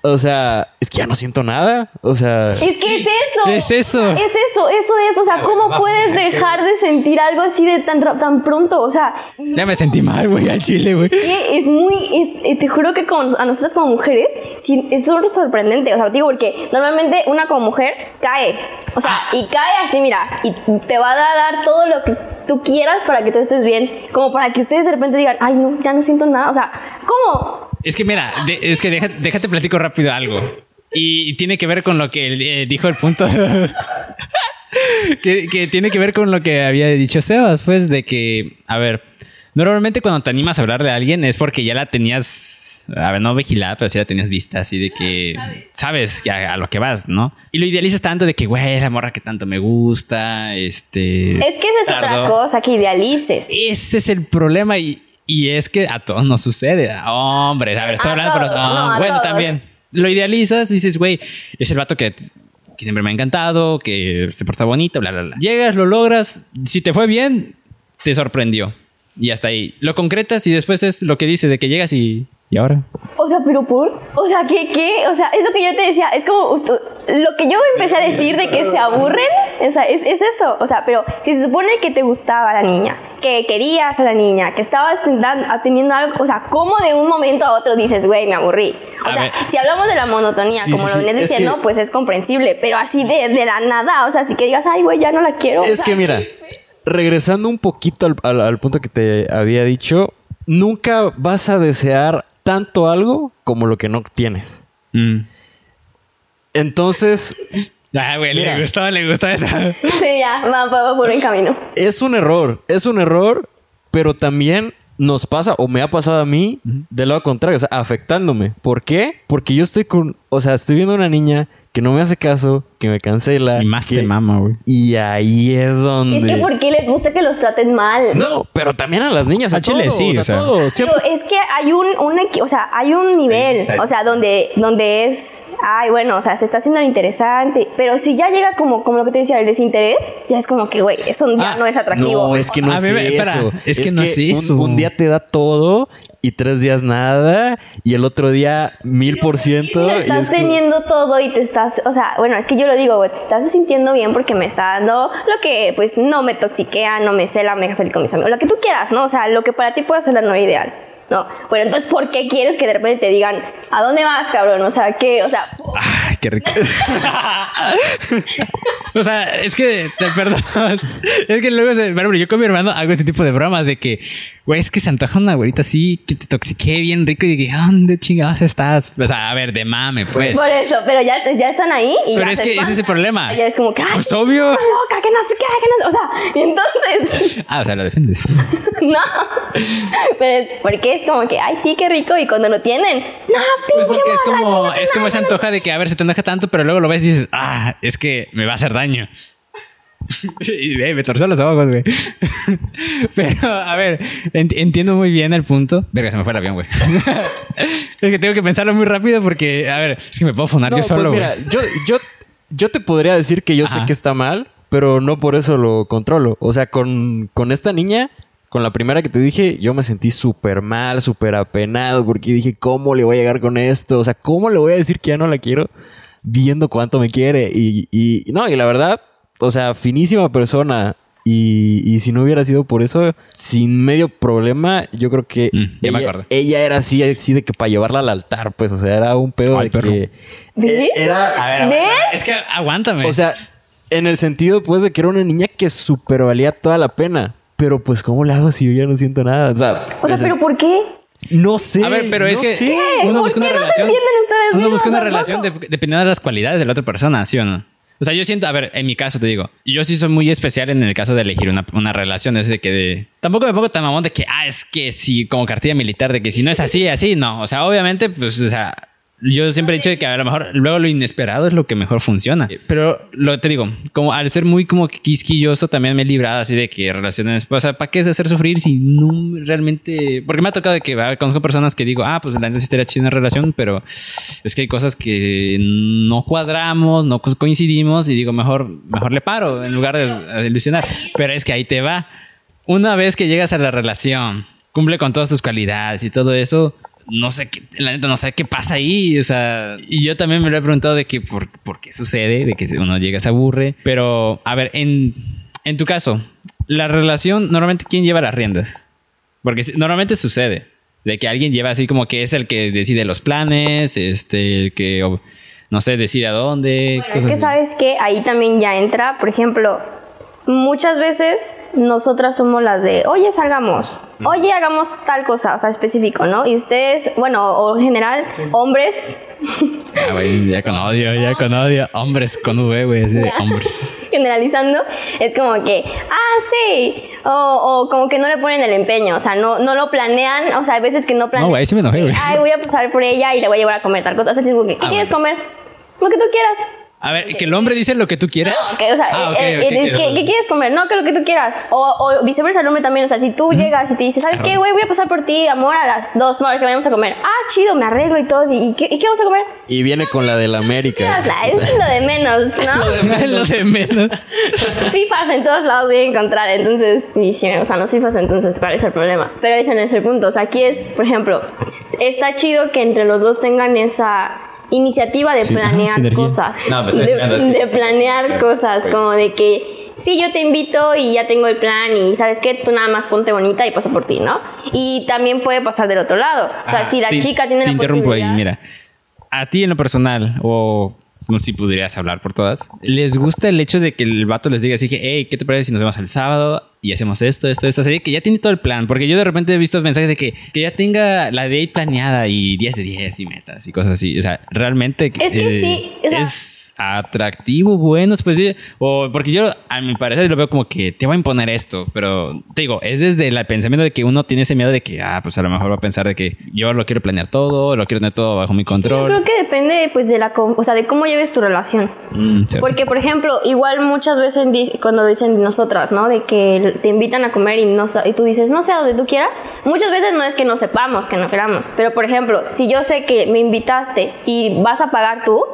O sea, es que ya no siento nada, o sea, Es que es eso. Es eso. Es eso, eso es. O sea, ¿cómo puedes dejar de sentir algo así de tan, tan pronto? O sea, Ya me sentí mal, güey, al chile, güey. es muy. Es, eh, te juro que con, a nosotras como mujeres sí, es sor- sorprendente. O sea, digo, porque normalmente una como mujer cae. O sea, y cae así, mira. Y te va a dar todo lo que tú quieras para que tú estés bien. Como para que ustedes de repente digan, ay, no, ya no siento nada. O sea, ¿cómo? Es que mira, de- es que deja- déjate platico rápido algo. Y tiene que ver con lo que eh, dijo el punto. que, que tiene que ver con lo que había dicho Sebas, pues, de que, a ver, normalmente cuando te animas a hablarle a alguien es porque ya la tenías, a ver, no vigilada, pero sí la tenías vista, así de que sabes, que a, a lo que vas, ¿no? Y lo idealizas tanto de que, güey, es la morra que tanto me gusta, este... Es que esa es otra cosa que idealices. Ese es el problema y, y es que a todos nos sucede. Hombre, a ver, estoy A hablando por los... todos, ah, no, bueno, todos. también. Lo idealizas, dices, güey, es el vato que, que siempre me ha encantado, que se porta bonito, bla, bla, bla. Llegas, lo logras. Si te fue bien, te sorprendió. Y hasta ahí. Lo concretas y después es lo que dice de que llegas y... ¿Y ahora? O sea, pero por. O sea, ¿qué, qué? O sea, es lo que yo te decía. Es como. Lo que yo empecé a decir de que se aburren. O sea, es, es eso. O sea, pero si se supone que te gustaba la niña, que querías a la niña, que estabas teniendo algo, o sea, ¿cómo de un momento a otro dices, güey, me aburrí? O A sea, ver. si hablamos de la monotonía, Sí, como sí, lo sí. venías Es diciendo, que- pues es comprensible, pero así de, de la nada, o sea, si que digas, ay, güey, ya no la quiero. o Es sea, que mira, regresando un poquito al, al- al punto que te había dicho, nunca vas a desear tanto algo como lo que no tienes. Mm. Entonces, Ah, güey, Mira. le gustó, le gustó eso. Sí, ya, va, va, va por buen camino. es un error, es un error, pero también nos pasa, o me ha pasado a mí, del lado contrario, o sea, afectándome. ¿Por qué? Porque yo estoy con, o sea, estoy viendo una niña que no me hace caso, que me cancela. Y más que- te mama, güey. Y ahí es donde... Es que ¿por qué les gusta que los traten mal? No, pero también a las niñas, a A Chile todos, sí, a o sea. todos. Siempre- Pero es que hay un, un o sea, hay un nivel, o sea, donde, donde es, ay, bueno, o sea, se está haciendo lo interesante, pero si ya llega como, como lo que te decía, el desinterés, ya es como que, güey, eso ya Ah, no es atractivo. No, es que no A es ver, eso. espera, es que no es un- eso. Un, día te da todo y tres días nada y el otro día mil por ciento. Estás es como- teniendo todo y te estás, o sea, bueno, es que yo lo digo, te estás sintiendo bien porque me está dando lo que, pues, no me toxiquea, no me cela, me deja feliz con mis amigos, lo que tú quieras, ¿no? O sea, lo que para ti puede ser la nueva ideal. No, bueno, entonces, ¿por qué quieres que de repente te digan, ¿a dónde vas, cabrón? O sea, ¿qué? O sea, Ay, qué rico. o sea, es que, te, perdón. Es que luego, se, bueno, yo con mi hermano hago este tipo de bromas de que, güey, es que se antoja una güerita así que te toxique bien rico y dije, ¿dónde chingados estás? O sea, a ver, de mame, pues. por eso, pero ya, ya están ahí y Pero ya es que ese es el problema. Ya es como que, Pues obvio. loca, que no sé qué, que no sé, o sea, y entonces, Ah, o sea, lo defiendes. no, pero es porque es como que, ay, sí, qué rico, y cuando lo tienen, no, Pues pinche porque es como, es como ese antoja de que, a ver, se te enoja tanto, pero luego lo ves y dices, ah, es que me va a hacer daño. y eh, me torció los ojos, güey. pero, a ver, ent- entiendo muy bien el punto. Verga, se me fue el avión, güey. es que tengo que pensarlo muy rápido porque, a ver, es que me puedo fonar No, yo solo, pues güey. mira, yo, yo, yo te podría decir que yo sé que está mal, pero no por eso lo controlo. O sea, con, con esta niña, con la primera que te dije, yo me sentí súper mal, súper apenado, porque dije, ¿cómo le voy a llegar con esto? O sea, ¿cómo le voy a decir que ya no la quiero viendo cuánto me quiere? Y, y no, y la verdad, o sea, finísima persona. Y, y si no hubiera sido por eso, sin medio problema, yo creo que Mm, ella, era así, así de que para llevarla al altar, pues, o sea, era un pedo Ay, de perro. que ¿Ves? era, A ver, a ver, ¿Ves? es que aguántame. o sea, en el sentido, pues, de que era una niña que super valía toda la pena. Pero, pues, ¿cómo le hago si yo ya no siento nada? O sea, O sea, pero ¿por qué? no sé. a ver, pero es que sé. uno ¿Por busca una relación. Uno busca una relación de- dependiendo de las cualidades de la otra persona, ¿sí o no? O sea, yo siento, a ver, en mi caso te digo, yo sí soy muy especial en el caso de elegir una, una relación, es de que de, tampoco me pongo tan mamón de que, ah, es que si, como cartilla militar, de que si no es así, así, no. O sea, obviamente, pues, o sea, yo siempre he dicho que a lo mejor luego lo inesperado es lo que mejor funciona. Pero lo te digo, como al ser muy como quisquilloso también me he librado así de que relaciones, o sea, ¿para qué es hacer sufrir si no realmente? Porque me ha tocado de que a ver, conozco personas que digo, ah, pues la neta sí estaría chida una relación, pero es que hay cosas que no cuadramos, no co- coincidimos y digo, mejor, mejor le paro en lugar de, de ilusionar. Pero es que ahí te va. Una vez que llegas a la relación, cumple con todas tus cualidades y todo eso, no sé qué, la neta no sé qué pasa ahí, o sea, y yo también me lo he preguntado de que por, por qué sucede, de que uno llega se aburre, pero a ver, en, en tu caso, la relación, normalmente ¿quién lleva las riendas? Porque normalmente sucede de que alguien lleva así como que es el que decide los planes, este, el que, no sé, decide a dónde. Bueno, es que así. sabes que ahí también ya entra, por ejemplo, muchas veces nosotras somos las de, oye, salgamos, oye, hagamos tal cosa, o sea, específico, ¿no? Y ustedes, bueno, o en general, hombres, Ah, güey, ya con odio, ya con odio. Hombres con V, güey, así de hombres. generalizando, es como que, ah, sí, o, o como que no le ponen el empeño, o sea, no, no lo planean, o sea, hay veces que no planean. güey, sí me enojé, güey. Ay, voy a pasar por ella y le voy a llevar a comer tal cosa. O sea, es como que, ¿qué Ah, quieres bueno. comer? Lo que tú quieras. A ver, que el hombre dice lo que tú quieras. Ok, o sea, Ah, ok, eh, ok, eh, ¿qué, qué quieres comer? No, que lo que tú quieras. O, o viceversa, el hombre también. O sea, si tú llegas y te dices, ¿sabes qué, güey? Voy a pasar por ti, amor, a las dos, no, que vayamos a comer. Ah, chido, me arreglo y todo. ¿Y qué, y qué vamos a comer? Y viene con la del América. O sea, es lo de menos, ¿no? lo de menos. FIFAs en todos lados voy a encontrar, entonces, y sí, o sea, no FIFAs, entonces, ¿cuál es el problema? Pero ese no es el punto, o sea, aquí es, por ejemplo, está chido que entre los dos tengan esa, iniciativa de Sí, planear cosas. No, me estoy de, de planear cosas, como de que sí, yo te invito y ya tengo el plan y sabes qué, tú nada más ponte bonita y paso por ti, ¿no? Y también puede pasar del otro lado. O sea, Ah, si la te- chica tiene Te la interrumpo ahí, mira. A ti en lo personal, o no sé si podrías hablar por todas, ¿les gusta el hecho de que el vato les diga así que, hey, ¿qué te parece si nos vemos el sábado y hacemos esto, esto, esto? Así que ya tiene todo el plan. Porque yo de repente he visto mensajes de que, que ya tenga la date planeada y 10 de 10 y metas y cosas así. O sea, realmente eh, Es que sí, o sea- es atractivo, bueno, pues sí. O porque yo, a mi parecer, lo veo como que te voy a imponer esto. Pero te digo, es desde el pensamiento de que uno tiene ese miedo de que, ah, pues a lo mejor va a pensar de que yo lo quiero planear todo, lo quiero tener todo bajo mi Yo control. creo que depende pues de la o sea, de cómo lleves tu relación. Mm. Porque, por ejemplo, igual muchas veces cuando dicen nosotras, ¿no? De que te invitan a comer y, no, y tú dices, no sé, a donde tú quieras. Muchas veces no es que no sepamos, que no queramos. Pero, por ejemplo, si yo sé que me invitaste y vas a pagar tú,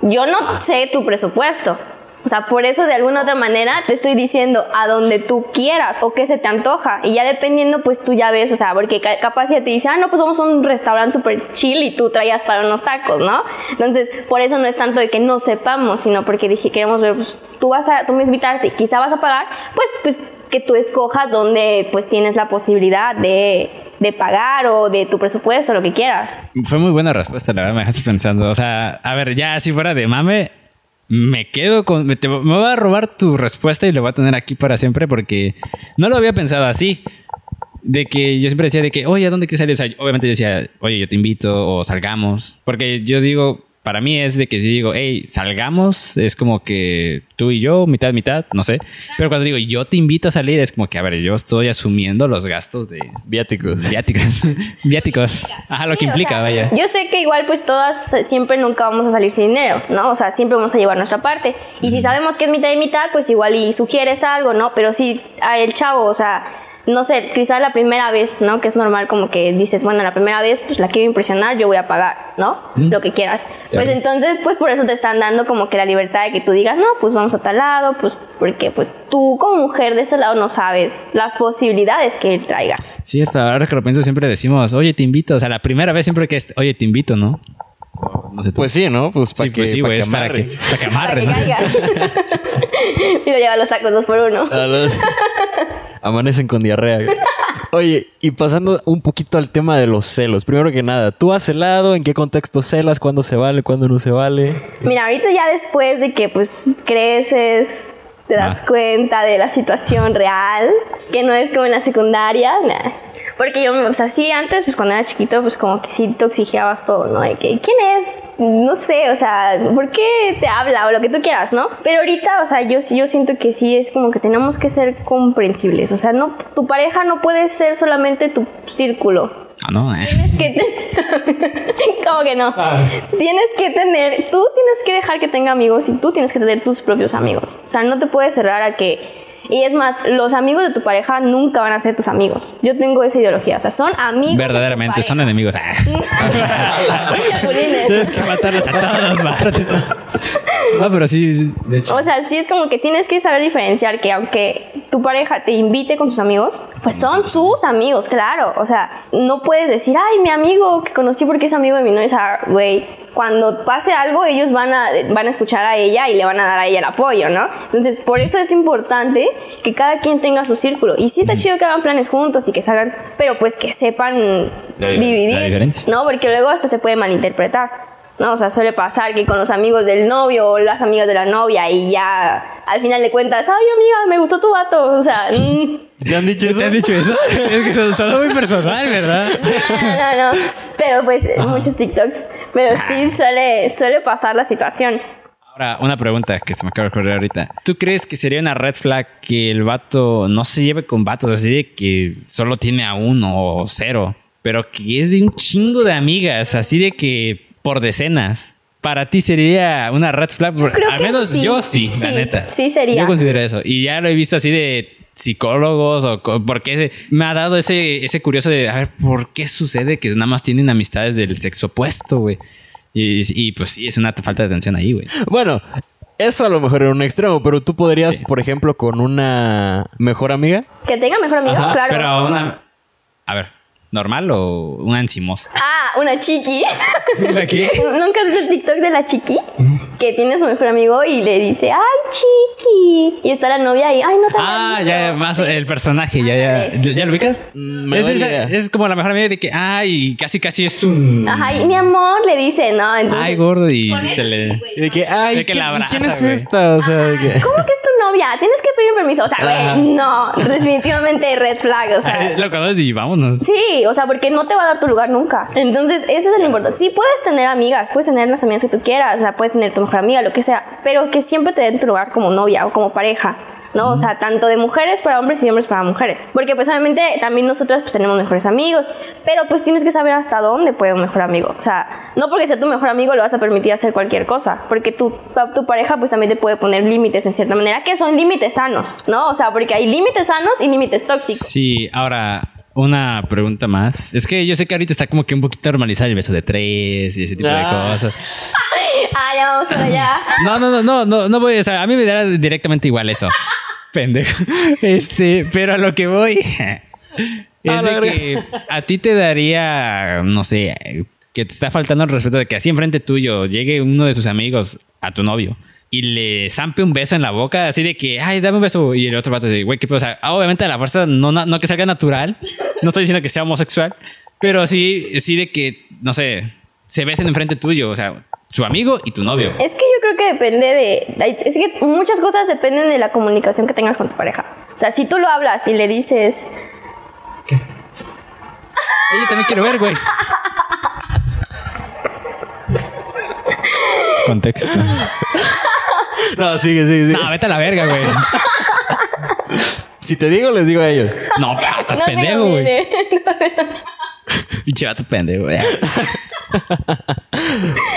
yo no sé tu presupuesto. O sea, por eso de alguna otra manera te estoy diciendo a donde tú quieras o que se te antoja. Y ya dependiendo, pues tú ya ves, o sea, porque ca- capaz ya te dice, ah, no, pues vamos a un restaurante súper chill y tú traías para unos tacos, ¿no? Entonces, por eso no es tanto de que no sepamos, sino porque dije, queremos ver, pues tú vas a, tú me invitaste, quizá vas a pagar, pues, pues que tú escojas donde pues tienes la posibilidad de, de pagar o de tu presupuesto, lo que quieras. Fue muy buena respuesta, la verdad, me dejaste pensando. O sea, a ver, ya si fuera de mame, me quedo con. Me, te- me voy a robar tu respuesta y lo voy a tener aquí para siempre porque no lo había pensado así. De que yo siempre decía de que, oye, ¿a dónde quieres salir? O sea, obviamente yo decía, oye, yo te invito o salgamos. Porque yo digo, para mí es de que digo, hey, salgamos, es como que tú y yo, mitad, mitad, no sé. Pero cuando digo, yo te invito a salir, es como que, a ver, yo estoy asumiendo los gastos de Viáticos. viáticos. viáticos. Ajá, lo que Sí, o implica, sea, vaya. Yo sé que igual pues todas eh, siempre nunca vamos a salir sin dinero, ¿no? O sea, siempre vamos a llevar nuestra parte. Y si sabemos que es mitad y mitad, pues igual y sugieres algo, ¿no? Pero si a el chavo, o sea, no sé, quizá la primera vez, ¿no? Que es normal como que dices, bueno, la primera vez pues la quiero impresionar, yo voy a pagar, ¿no? Lo que quieras. Pues Claro. entonces, pues por eso te están dando como que la libertad de que tú digas, no, pues vamos a tal lado, pues porque pues tú como mujer de este lado no sabes las posibilidades que él traiga. Sí, hasta ahora que lo pienso siempre decimos, oye, te invito. O sea, la primera vez siempre que es, oye, te invito, ¿no? No sé tú. Pues sí, ¿no? Pues para sí, pues sí, güey, es para que, amarre. para que Para amarre, que ¿no? caiga. y lo lleva a los tacos dos por uno. A los- Amanecen con diarrea. güey. Oye, y pasando un poquito al tema de los celos. Primero que nada, ¿tú has celado? ¿En qué contexto celas? ¿Cuándo se vale? ¿Cuándo no se vale? Mira, ahorita ya después de que pues creces, te das Ah. cuenta de la situación real, que no es como en la secundaria. Porque yo, o sea, sí, antes, pues cuando era chiquito, pues como que sí te exigiabas todo, ¿no? De que, ¿quién es? No sé, o sea, ¿por qué te habla? O lo que tú quieras, ¿no? Pero ahorita, o sea, yo, yo siento que sí es como que tenemos que ser comprensibles. O sea, no, tu pareja no puede ser solamente tu círculo. Ah, no, eh. Tienes que ¿Cómo que no? Tienes que tener, tú tienes que dejar que tenga amigos y tú tienes que tener tus propios amigos. O sea, no te puedes cerrar a que... Y es más, los amigos de tu pareja nunca van a ser tus amigos. Yo tengo esa ideología. O sea, son amigos. de tu Verdaderamente, son enemigos. Ah. Tienes que matarlos a partes. No, pero sí, de hecho. O sea, sí es como que tienes que saber diferenciar que aunque tu pareja te invite con sus amigos, pues son sus amigos, claro. O sea, no puedes decir, ay, mi amigo que conocí porque es amigo de mi novia. O sea, güey, cuando pase algo, ellos van a, van a escuchar a ella y le van a dar a ella el apoyo, ¿no? Entonces, por eso es importante que cada quien tenga su círculo. Y sí está chido que hagan planes juntos y que salgan, pero pues que sepan La- dividir, la. ¿no? Porque luego hasta se puede malinterpretar. No, o sea, suele pasar que con los amigos del novio o las amigas de la novia y ya al final le cuentas, ay amiga, me gustó tu vato. O sea, ¿Te han dicho eso? ¿Te han dicho eso? Es que son, son muy personal, ¿verdad? no, no, no. Pero pues muchos TikToks. Pero sí suele, suele pasar la situación. Ahora, una pregunta que se me acaba de ocurrir ahorita. ¿Tú crees que sería una red flag que el vato no se lleve con vatos así de que solo tiene a uno o cero, pero que es de un chingo de amigas, así de que por decenas? Para ti sería una red flag, al menos sí. yo sí, la Sí, neta. sí sería. Yo considero eso. Y ya lo he visto así de psicólogos o porque me ha dado ese, ese curioso de, a ver, ¿por qué sucede que nada más tienen amistades del sexo opuesto, güey? Y, y, pues sí, es una falta de atención ahí, güey. Bueno, eso a lo mejor era un extremo, pero tú podrías, Sí. por ejemplo, con una mejor amiga. Que tenga mejor amigo, Ajá, claro. Pero una... A ver, ¿Normal o una encimosa? Ah, una chiqui. ¿La qué? ¿Nunca has visto el TikTok de la chiqui? Que tiene a su mejor amigo y le dice, ¡ay, chiqui! Y está la novia y, ¡ay, no te Ah, ya, más el personaje, ya, ya. ¿Ya, ya lo ubicas? Mm, me Es, idea. es como la mejor amiga de que, ay, casi casi es un. Ajá, y mi amor le dice, ¿no? Entonces, Ay, gordo, y se le. Y de que, ay, De que ¿quién, la abraza, quién es güey. esta? O sea, de que... ¿Cómo que es novia? Tienes que pedir permiso. O sea, güey, no, definitivamente red flag, o sea. Lo conoces y vámonos. Sí, o sea, porque no te va a dar tu lugar nunca. Entonces, ese es el importante. Sí, puedes tener amigas, puedes tener las amigas que tú quieras, o sea, puedes tener tu mejor amiga, lo que sea, pero que siempre te den tu lugar como novia o como pareja. ¿No? O sea, tanto de mujeres para hombres y hombres para mujeres. Porque pues obviamente también nosotros pues tenemos mejores amigos, pero pues tienes que saber hasta dónde puede un mejor amigo. O sea, no porque sea tu mejor amigo lo vas a permitir hacer cualquier cosa, porque tu, tu pareja pues también te puede poner límites en cierta manera, que son límites sanos, ¿no? O sea, porque hay límites sanos y límites tóxicos. Sí, ahora una pregunta más. Es que yo sé que ahorita está como que un poquito normalizado el beso de tres y ese tipo de Ah. cosas. Ah, ya vamos para allá. No, no, no, no, no, no voy, o sea, a mí me da directamente igual eso. Pendejo. Este, pero a lo que voy es de que a ti te daría, no sé, que te está faltando el respeto de que así enfrente tuyo llegue uno de sus amigos a tu novio y le zampe un beso en la boca, así de que, ay, dame un beso. Y el otro vato dice, güey, qué pedo. O sea, obviamente a la fuerza no, no, no que salga natural. No estoy diciendo que sea homosexual, pero sí, sí de que, no sé, se besen enfrente tuyo. O sea, su amigo y tu novio. Es que yo creo que depende de. Es que muchas cosas dependen de la comunicación que tengas con tu pareja. O sea, si tú lo hablas y le dices. Yo también quiero ver, güey. Contexto. No, sigue, sigue, sigue. No, vete a la verga, güey. Si te digo, les digo a ellos. No, estás no pendejo, güey. Pinche vato pendejo, güey.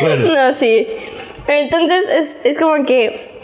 Bueno, No, sí. Entonces es, es como que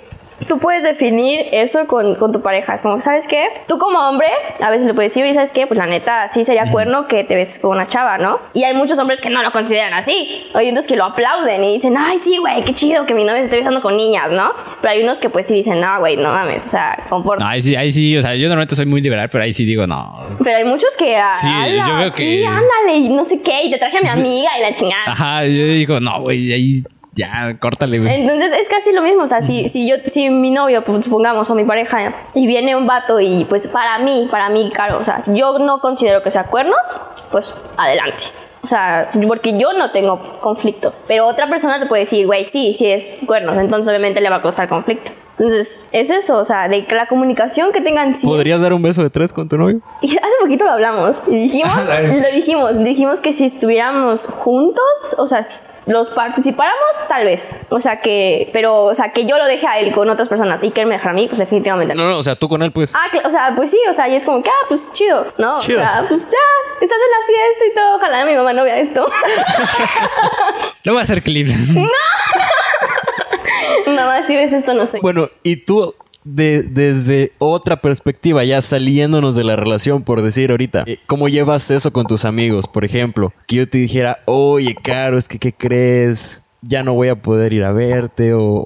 tú puedes definir eso con, con tu pareja. Es como, ¿sabes qué? Tú como hombre a veces le puedes decir, oye, ¿sabes qué? Pues la neta, sí sería cuerno que te ves con una chava, ¿no? Y hay muchos hombres que no lo consideran así. Hay unos que lo aplauden y dicen, ay, sí, güey, qué chido que mi novia se esté besando con niñas, ¿no? Pero hay unos que pues sí dicen, no, güey, no mames, o sea, comporta. No, ahí sí, ahí sí, o sea, yo normalmente soy muy liberal, pero ahí sí digo, no. Pero hay muchos que, ah, Sí, yo veo sí, que- ándale, y no sé qué, y te traje a mi amiga y la chingada. Ajá, yo digo, no, güey, ahí ya, córtale, güey. Entonces es casi lo mismo, o sea, si, si yo, si mi novio, pues, supongamos, o mi pareja, y viene un vato y pues para mí, para mí, claro, o sea, yo no considero que sea cuernos, pues adelante. O sea, porque yo no tengo conflicto. Pero otra persona te puede decir, güey, sí, sí es cuernos, entonces obviamente le va a causar conflicto. Entonces, es eso, o sea, de que la comunicación que tengan sí. ¿podrías dar un beso de tres con tu novio? Y hace poquito lo hablamos y dijimos, lo dijimos, dijimos que si estuviéramos juntos, o sea, si los participáramos, tal vez. O sea que, pero, o sea, que yo lo deje a él con otras personas y que él me dejara a mí, pues definitivamente no. No, no, o sea, tú con él, pues. Ah, cl- o sea, pues sí, o sea, y es como que, ah, pues chido, ¿no? Chido. O sea, pues ya, estás en la fiesta y todo, ojalá mi mamá no vea esto. Lo voy a hacer Cleveland. mamá, si ves esto, no sé. Bueno, y tú, de- desde otra perspectiva, ya saliéndonos de la relación, por decir ahorita, eh, ¿cómo llevas eso con tus amigos? Por ejemplo, que yo te dijera, oye, Caro, es que, ¿qué crees? Ya no voy a poder ir a verte o, o-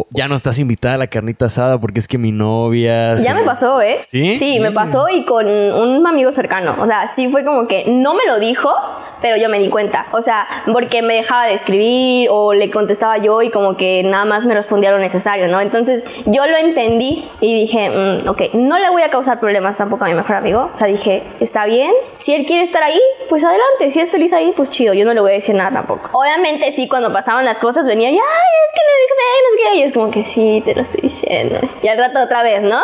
o ya no estás invitada a la carnita asada porque es que mi novia... Ya se- me pasó, ¿eh? ¿Sí? Sí, me pasó y con un amigo cercano. O sea, sí fue como que no me lo dijo, pero yo me di cuenta. O sea, porque me dejaba de escribir o le contestaba yo y como que nada más me respondía lo necesario, ¿no? Entonces yo lo entendí y dije, mm, ok, no le voy a causar problemas tampoco a mi mejor amigo. O sea, dije, está bien. Si él quiere estar ahí, pues adelante. Si es feliz ahí, pues chido. Yo no le voy a decir nada tampoco. Obviamente, sí, cuando pasaban las cosas venía y, ay, es que le dije, no sé qué. Y es como que sí, te lo estoy diciendo. Y al rato otra vez, ¿no?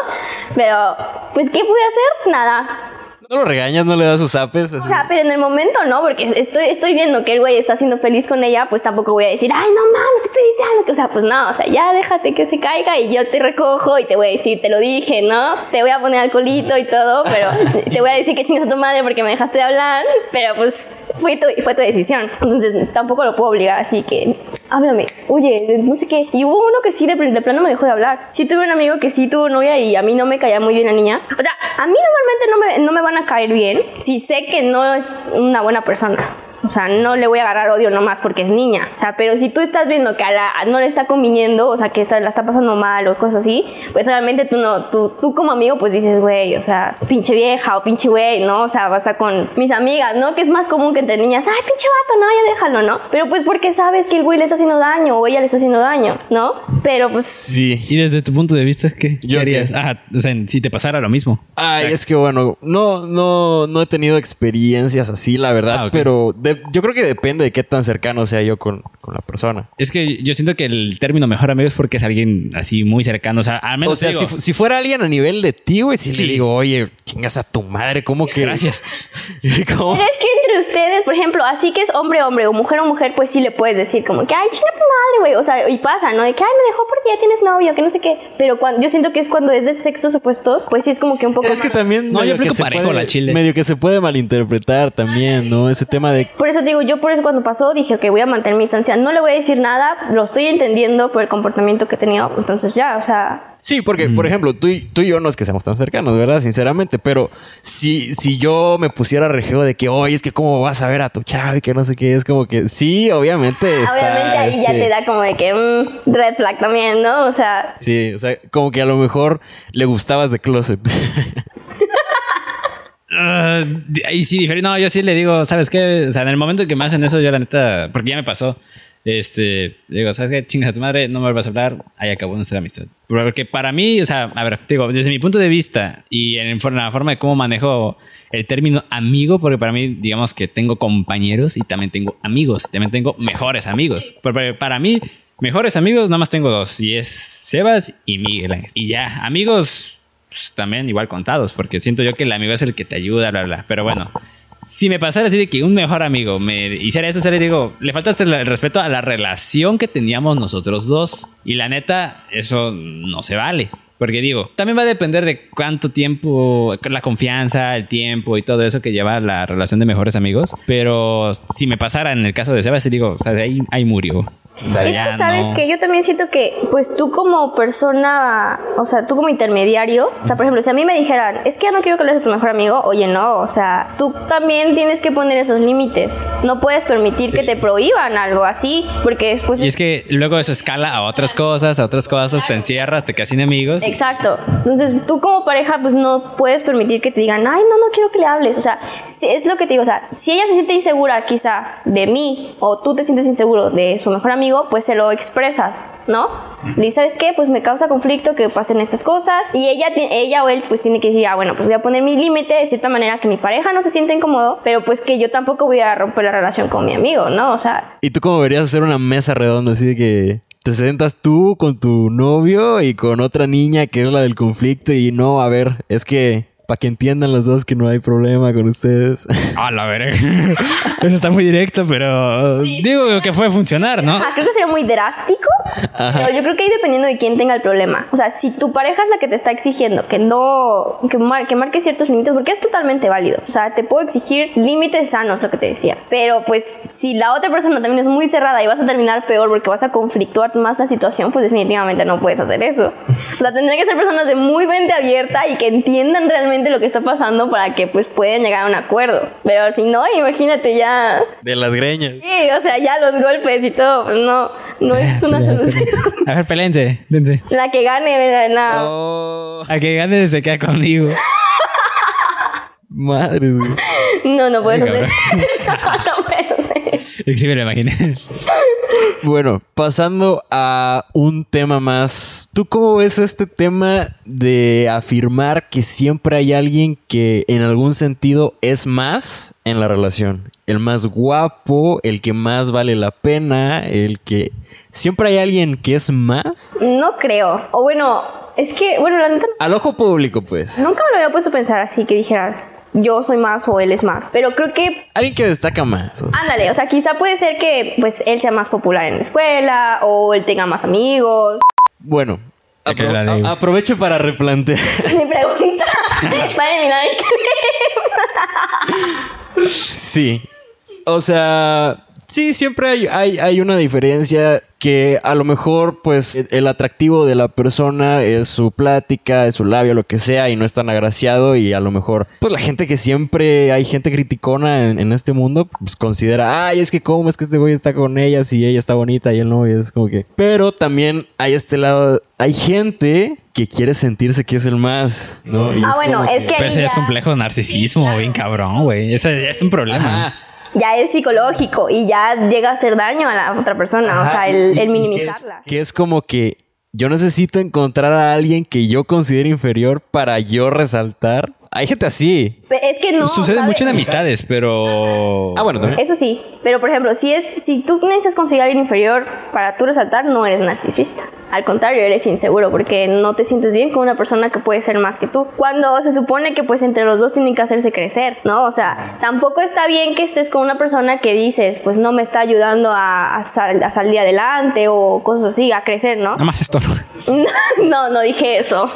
Pero, pues, ¿qué pude hacer? Nada. No lo regañas, no le das sus apes. O sea, pero en el momento no, porque estoy, estoy viendo que el güey está siendo feliz con ella, pues tampoco voy a decir, ay, no mames, te estoy diciendo que, o sea, pues no, o sea, ya déjate que se caiga y yo te recojo y te voy a decir, te lo dije, ¿no? Te voy a poner alcoholito y todo, pero te voy a decir que chingas a tu madre porque me dejaste de hablar, pero pues fue tu, fue tu decisión. Entonces tampoco lo puedo obligar, así que háblame, oye, no sé qué. Y hubo uno que sí, de, de plano me dejó de hablar. Sí tuve un amigo que sí tuvo novia y a mí no me caía muy bien la niña. O sea, a mí normalmente no me, no me van a caer bien si sé que no es una buena persona. O sea, no le voy a agarrar odio nomás porque es niña. O sea, pero si tú estás viendo que a la, no le está conviniendo, o sea, que está- la está pasando mal o cosas así, pues obviamente tú no, tú, tú como amigo, pues dices, güey, o sea, pinche vieja o pinche güey, ¿no? O sea, vas a con mis amigas, ¿no? Que es más común que entre niñas, ay, pinche vato, no, ya déjalo, ¿no? Pero pues porque sabes que el güey le está haciendo daño o ella le está haciendo daño, ¿no? Pero pues Sí. Y desde tu punto de vista, ¿qué, ¿Yo ¿Qué harías? qué? Ah, o sea, si te pasara lo mismo. Ay, es que bueno, no, no, no he tenido experiencias así, la verdad, Ah, pero de- yo creo que depende de qué tan cercano sea yo con, con la persona. Es que yo siento que el término mejor amigo es porque es alguien así muy cercano. O sea, al menos O sea, digo, si, si fuera alguien a nivel de ti, güey, si Sí. le digo, oye, chingas a tu madre, ¿cómo que? Gracias. ¿Cómo? Pero es que entre ustedes, por ejemplo, así que es hombre hombre o mujer o mujer, pues sí le puedes decir como que, ay, chinga tu madre, güey. O sea, y pasa, ¿no? De que, ay, me dejó porque ya tienes novio, que no sé qué. Pero cuando, yo siento que es cuando es de sexos opuestos, pues sí es como que un poco Es que también No, yo que se parejo puede- la chile. medio que se puede malinterpretar también, ¿no? Ese tema de Por eso digo, yo por eso cuando pasó dije que voy a mantener mi distancia. No le voy a decir nada, lo estoy entendiendo por el comportamiento que he tenido. Entonces ya, o sea, Sí, porque, por ejemplo, tú y, tú y yo no es que seamos tan cercanos, ¿verdad? Sinceramente, pero si, si yo me pusiera rejeo de que, oye, es que cómo vas a ver a tu chavo y que no sé qué, es como que sí, obviamente está. obviamente ahí ya este, te da como de que, mm, red flag también, ¿no? O sea, Sí, o sea, como que a lo mejor le gustabas de closet. Ah, di- ahí sí diferente. No, yo sí le digo, ¿sabes qué? O sea, en el momento que me hacen eso, yo la neta, porque ya me pasó. Este, digo, ¿sabes qué? Chingas a tu madre, no me vuelvas a hablar, ahí acabó nuestra amistad. Porque para mí, o sea, a ver, digo, desde mi punto de vista y en la forma de cómo manejo el término amigo, porque para mí, digamos que tengo compañeros y también tengo amigos, también tengo mejores amigos. Porque para mí, mejores amigos nada más tengo dos, y es Sebas y Miguel Ángel. Y ya, amigos, pues, también igual contados, porque siento yo que el amigo es el que te ayuda, bla, bla. Pero bueno, si me pasara así de que un mejor amigo me hiciera eso, le digo, le falta hasta el respeto a la relación que teníamos nosotros dos. Y la neta, eso no se vale. Porque digo, también va a depender de cuánto tiempo, la confianza, el tiempo y todo eso que lleva la relación de mejores amigos. Pero si me pasara en el caso de Sebas, digo, o sea, ahí, ahí murió. O sea, Es que sabes no- que yo también siento que, pues tú como persona, o sea, tú como intermediario, o sea, por ejemplo, si a mí me dijeran, es que ya no quiero que hagas a tu mejor amigo, oye, no, o sea, tú también tienes que poner esos límites. No puedes permitir que te prohíban algo así, porque después. Y es que luego eso escala a otras cosas, a otras cosas, te encierras, te quedas sin amigos. Exacto. Entonces, tú como pareja, pues no puedes permitir que te digan, ay, no, no quiero que le hables. O sea, es lo que te digo. O sea, si ella se siente insegura, quizá, de mí, o tú te sientes inseguro de su mejor amigo, pues se lo expresas, ¿no? Le dices, ¿sabes qué? Pues me causa conflicto que pasen estas cosas. Y ella, ella o él, pues tiene que decir, ah, bueno, pues voy a poner mi límite de cierta manera que mi pareja no se sienta incómodo, pero pues que yo tampoco voy a romper la relación con mi amigo, ¿no? O sea, ¿Y tú cómo verías hacer una mesa redonda así de que te sientas tú con tu novio y con otra niña que es la del conflicto y no, a ver, es que para que entiendan los dos que no hay problema con ustedes. A la verga. Eso está muy directo, pero digo que puede funcionar, ¿no? Ah, creo que sería muy drástico. Pero yo creo que ahí dependiendo de quién tenga el problema. O sea, si tu pareja es la que te está exigiendo que no, que, mar- que marque ciertos límites, porque es totalmente válido. O sea, te puedo exigir límites sanos, lo que te decía. Pero pues si la otra persona también es muy cerrada y vas a terminar peor porque vas a conflictuar más la situación, pues definitivamente no puedes hacer eso. O sea, tendrían que ser personas de muy mente abierta y que entiendan realmente lo que está pasando para que pues puedan llegar a un acuerdo. Pero si no, imagínate ya De las greñas. Sí, o sea, ya los golpes y todo, pues no, no es una solución. A ver, pelense, dense. La que gane, la... Oh, A que gane se queda conmigo. madre, güey. No, no puedes Ay, hacer eso, no puedes hacer. Sí, me lo imaginé. Bueno, pasando a un tema más. ¿Tú cómo ves este tema de afirmar que siempre hay alguien que en algún sentido es más en la relación? El más guapo, el que más vale la pena, el que... ¿Siempre hay alguien que es más? No creo. O bueno, es que, bueno, la neta, Al ojo público, pues. nunca me lo había puesto a pensar así, que dijeras, yo soy más o él es más. Pero creo que Alguien que destaca más. o- Ándale, o sea, quizá puede ser que pues él sea más popular en la escuela o él tenga más amigos. Bueno, apro- a- aprovecho para replantear. Mi pregunta Sí. O sea, Sí, siempre hay, hay, hay una diferencia que a lo mejor pues el- atractivo de la persona es su plática, es su labio, lo que sea, y no es tan agraciado y a lo mejor pues la gente que siempre hay gente criticona en, en este mundo pues considera, ay, es que cómo es que este güey está con ella si ella está bonita y él no, y es como que... Pero también hay este lado, hay gente que quiere sentirse que es el más, ¿no? Y Ah, es bueno, es que Pero ese ya es complejo de narcisismo, bien cabrón, güey. Ese es un problema. Ajá. Ya es psicológico y ya llega a hacer daño a la otra persona, o sea, el, el minimizarla. Que es como que yo necesito encontrar a alguien que yo considere inferior para yo resaltar. Hay gente así. Es que no. Sucede ¿sabes? mucho en amistades, pero. Ah, bueno, también. Eso sí, pero por ejemplo, si es si tú necesitas conseguir a alguien inferior para tú resaltar, no eres narcisista. Al contrario, eres inseguro porque no te sientes bien con una persona que puede ser más que tú. Cuando se supone que pues entre los dos tienen que hacerse crecer, ¿no? O sea, tampoco está bien que estés con una persona que dices, pues no me está ayudando a, a sal- a salir adelante o cosas así, a crecer, ¿no? Nada más esto. No, no dije eso.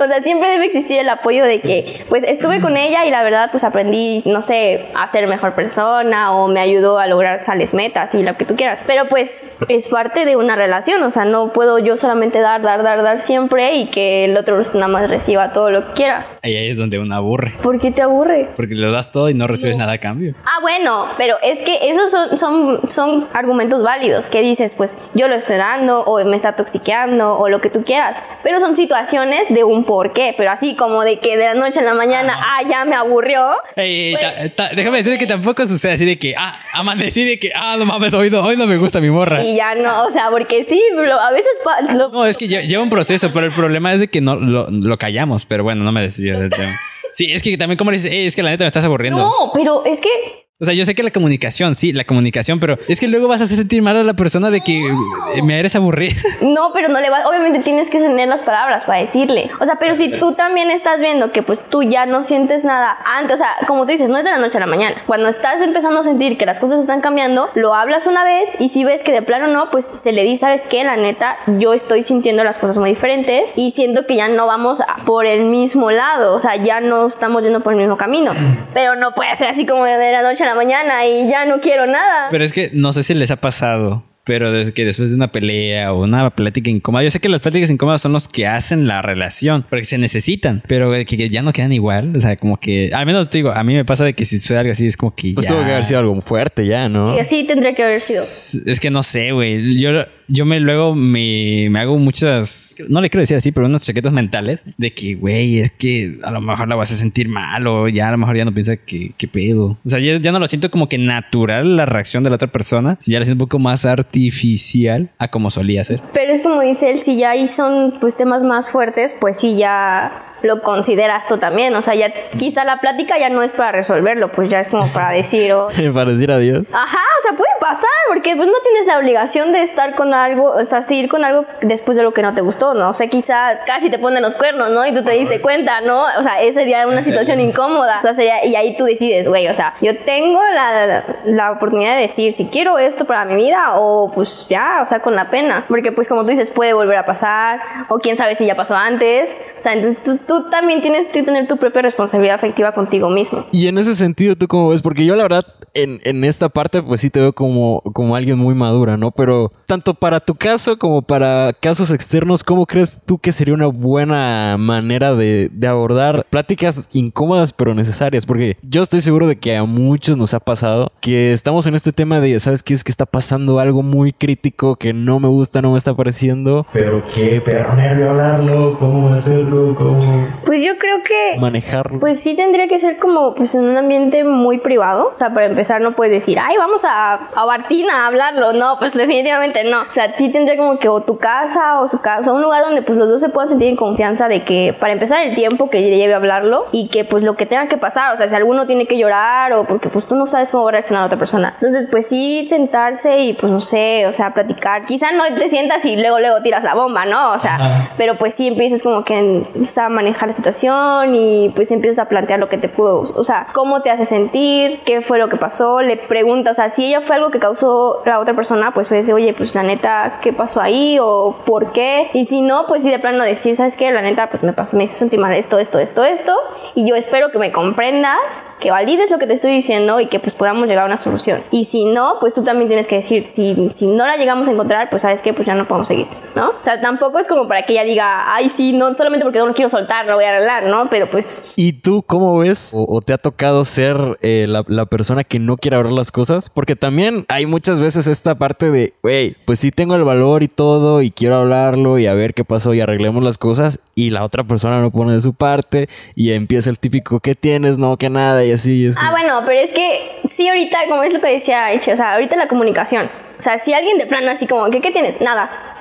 o sea, siempre debe existir el apoyo de que, pues, estuve con ella y la verdad, pues, aprendí, no sé, a ser mejor persona o me ayudó a lograr tales metas y lo que tú quieras. Pero, pues, es parte de una relación, o sea, no puedo yo solamente dar, dar, dar, dar siempre y que el otro nada más reciba todo lo que quiera. Ahí es donde uno aburre. ¿Por qué te aburre? Porque lo das todo y no recibes nada a cambio. Ah, bueno, pero es que esos son, son, son argumentos válidos que dices, pues yo lo estoy dando o me está toxiqueando o lo que tú quieras, pero son situaciones de un porqué, pero así como de que de la noche a la mañana, ah, ya me aburrió. Ey, Pues- ta- ta- déjame decir que tampoco sucede así de que, ah, amanecí de que, ah, no mames, hoy no, hoy no me gusta mi morra. Y ya no, o sea, porque sí, lo- a veces lo- No, es que lle- lleva un proceso, pero el problema es de que no lo, lo callamos. Pero bueno, no me desvío del tema. Sí, es que también como dices, "Ey, es que la neta me estás aburriendo. no, pero es que O sea, yo sé que la comunicación, sí, la comunicación, pero es que luego vas a hacer sentir mal a la persona de que eh, me eres aburrido. No, pero no le va, obviamente tienes que tener las palabras para decirle. O sea, pero si tú también estás viendo que pues tú ya no sientes nada antes, o sea, como tú dices, no es de la noche a la mañana. Cuando estás empezando a sentir que las cosas están cambiando, lo hablas una vez y si ves que de plano no, pues se le dice, ¿sabes qué? La neta, yo estoy sintiendo las cosas muy diferentes y siento que ya no vamos por el mismo lado, o sea, ya no estamos yendo por el mismo camino. Pero no puede ser así como de la noche a la mañana y ya no quiero nada. Pero es que no sé si les ha pasado, pero desde que después de una pelea o una plática incómoda, yo sé que las pláticas incómodas son los que hacen la relación, porque se necesitan, pero que, que ya no quedan igual. O sea, como que, al menos te digo, a mí me pasa de que si sucede algo así, es como que. Pues ya- tuvo que haber sido algo fuerte ya, ¿no? Y así tendría que haber sido. Es que no sé, güey. Yo, yo me luego me, me hago muchas, no le quiero decir así, pero unas chaquetas mentales de que, güey, es que a lo mejor la vas a sentir mal o ya a lo mejor ya no piensa que, qué pedo. O sea, ya, ya no lo siento como que natural la reacción de la otra persona, ya lo siento un poco más artificial a como solía ser. Pero es como dice él, si ya ahí son pues temas más fuertes, pues sí ya lo consideras tú también. O sea, ya quizá la plática ya no es para resolverlo, pues ya es como para decir, oh, Para decir adiós. Ajá, o sea, puede pasar, porque pues no tienes la obligación de estar con algo, o sea, seguir con algo después de lo que no te gustó, ¿no? O sea, quizá casi te ponen los cuernos, ¿no? Y tú te diste cuenta, ¿no? O sea, esa sería una situación incómoda. O sea, sería- y ahí tú decides, güey, o sea, yo tengo la, la oportunidad de decir si quiero esto para mi vida o pues ya, o sea, con la pena. Porque pues como tú dices, puede volver a pasar, o quién sabe si ya pasó antes. O sea, entonces tú, tú también tienes que tener tu propia responsabilidad afectiva contigo mismo. Y en ese sentido, ¿tú cómo ves? Porque yo la verdad, en, en esta parte, pues sí te veo como, como alguien muy madura, ¿no? Pero tanto para tu caso como para casos externos, ¿cómo crees tú que sería una buena manera de, de abordar pláticas incómodas pero necesarias? Porque yo estoy seguro de que a muchos nos ha pasado que estamos en este tema de, ¿sabes qué? Es que está pasando algo muy crítico que no me gusta, no me está pareciendo. Pero qué perro nervio hablarlo, cómo hacerlo, cómo Pues yo creo que... manejarlo. Pues sí tendría que ser como pues en un ambiente muy privado. O sea, para empezar no puedes decir, ay, vamos a, a Bartina a hablarlo. No, pues definitivamente no. O sea, sí tendría como que o tu casa o su casa, un lugar donde pues los dos se puedan sentir en confianza de que para empezar el tiempo que lleve a hablarlo y que pues lo que tenga que pasar, o sea, si alguno tiene que llorar o porque pues tú no sabes cómo va a reaccionar la otra persona. Entonces, pues sí sentarse y pues no sé, o sea, platicar. Quizá no te sientas y luego luego tiras la bomba, ¿no? O sea, pero pues sí empiezas como que o sea, a manejar la situación y pues empiezas a plantear lo que te pudo, o sea, cómo te hace sentir, qué fue lo que pasó, le preguntas, o sea, si ella fue algo que causó la otra persona, pues puedes decir, oye, pues la neta, ¿qué pasó ahí? o por qué? Y si no, pues sí de plano decir, ¿sabes qué? La neta, pues me pasó, me hizo sentir mal esto, esto, esto, esto, y yo espero que me comprendas que valides lo que te estoy diciendo y que pues podamos llegar a una solución. Y si no, pues tú también tienes que decir, si, si no la llegamos a encontrar, pues sabes que pues ya no podemos seguir, ¿no? O sea, tampoco es como para que ella diga, ay, sí, no, solamente porque no lo quiero soltar, lo voy a arreglar, ¿no? Pero pues... ¿Y tú cómo ves o, o te ha tocado ser eh, la, la persona que no quiere hablar las cosas? Porque también hay muchas veces esta parte de, güey, pues sí tengo el valor y todo y quiero hablarlo y a ver qué pasó y arreglemos las cosas y la otra persona no pone de su parte y empieza el típico, ¿qué tienes? No, que nada y así. y es Ah, bueno, pero es que sí ahorita, como es lo que decía Eche, o sea, ahorita la comunicación. O sea, si alguien de plano así como, ¿qué, qué tienes? Nada.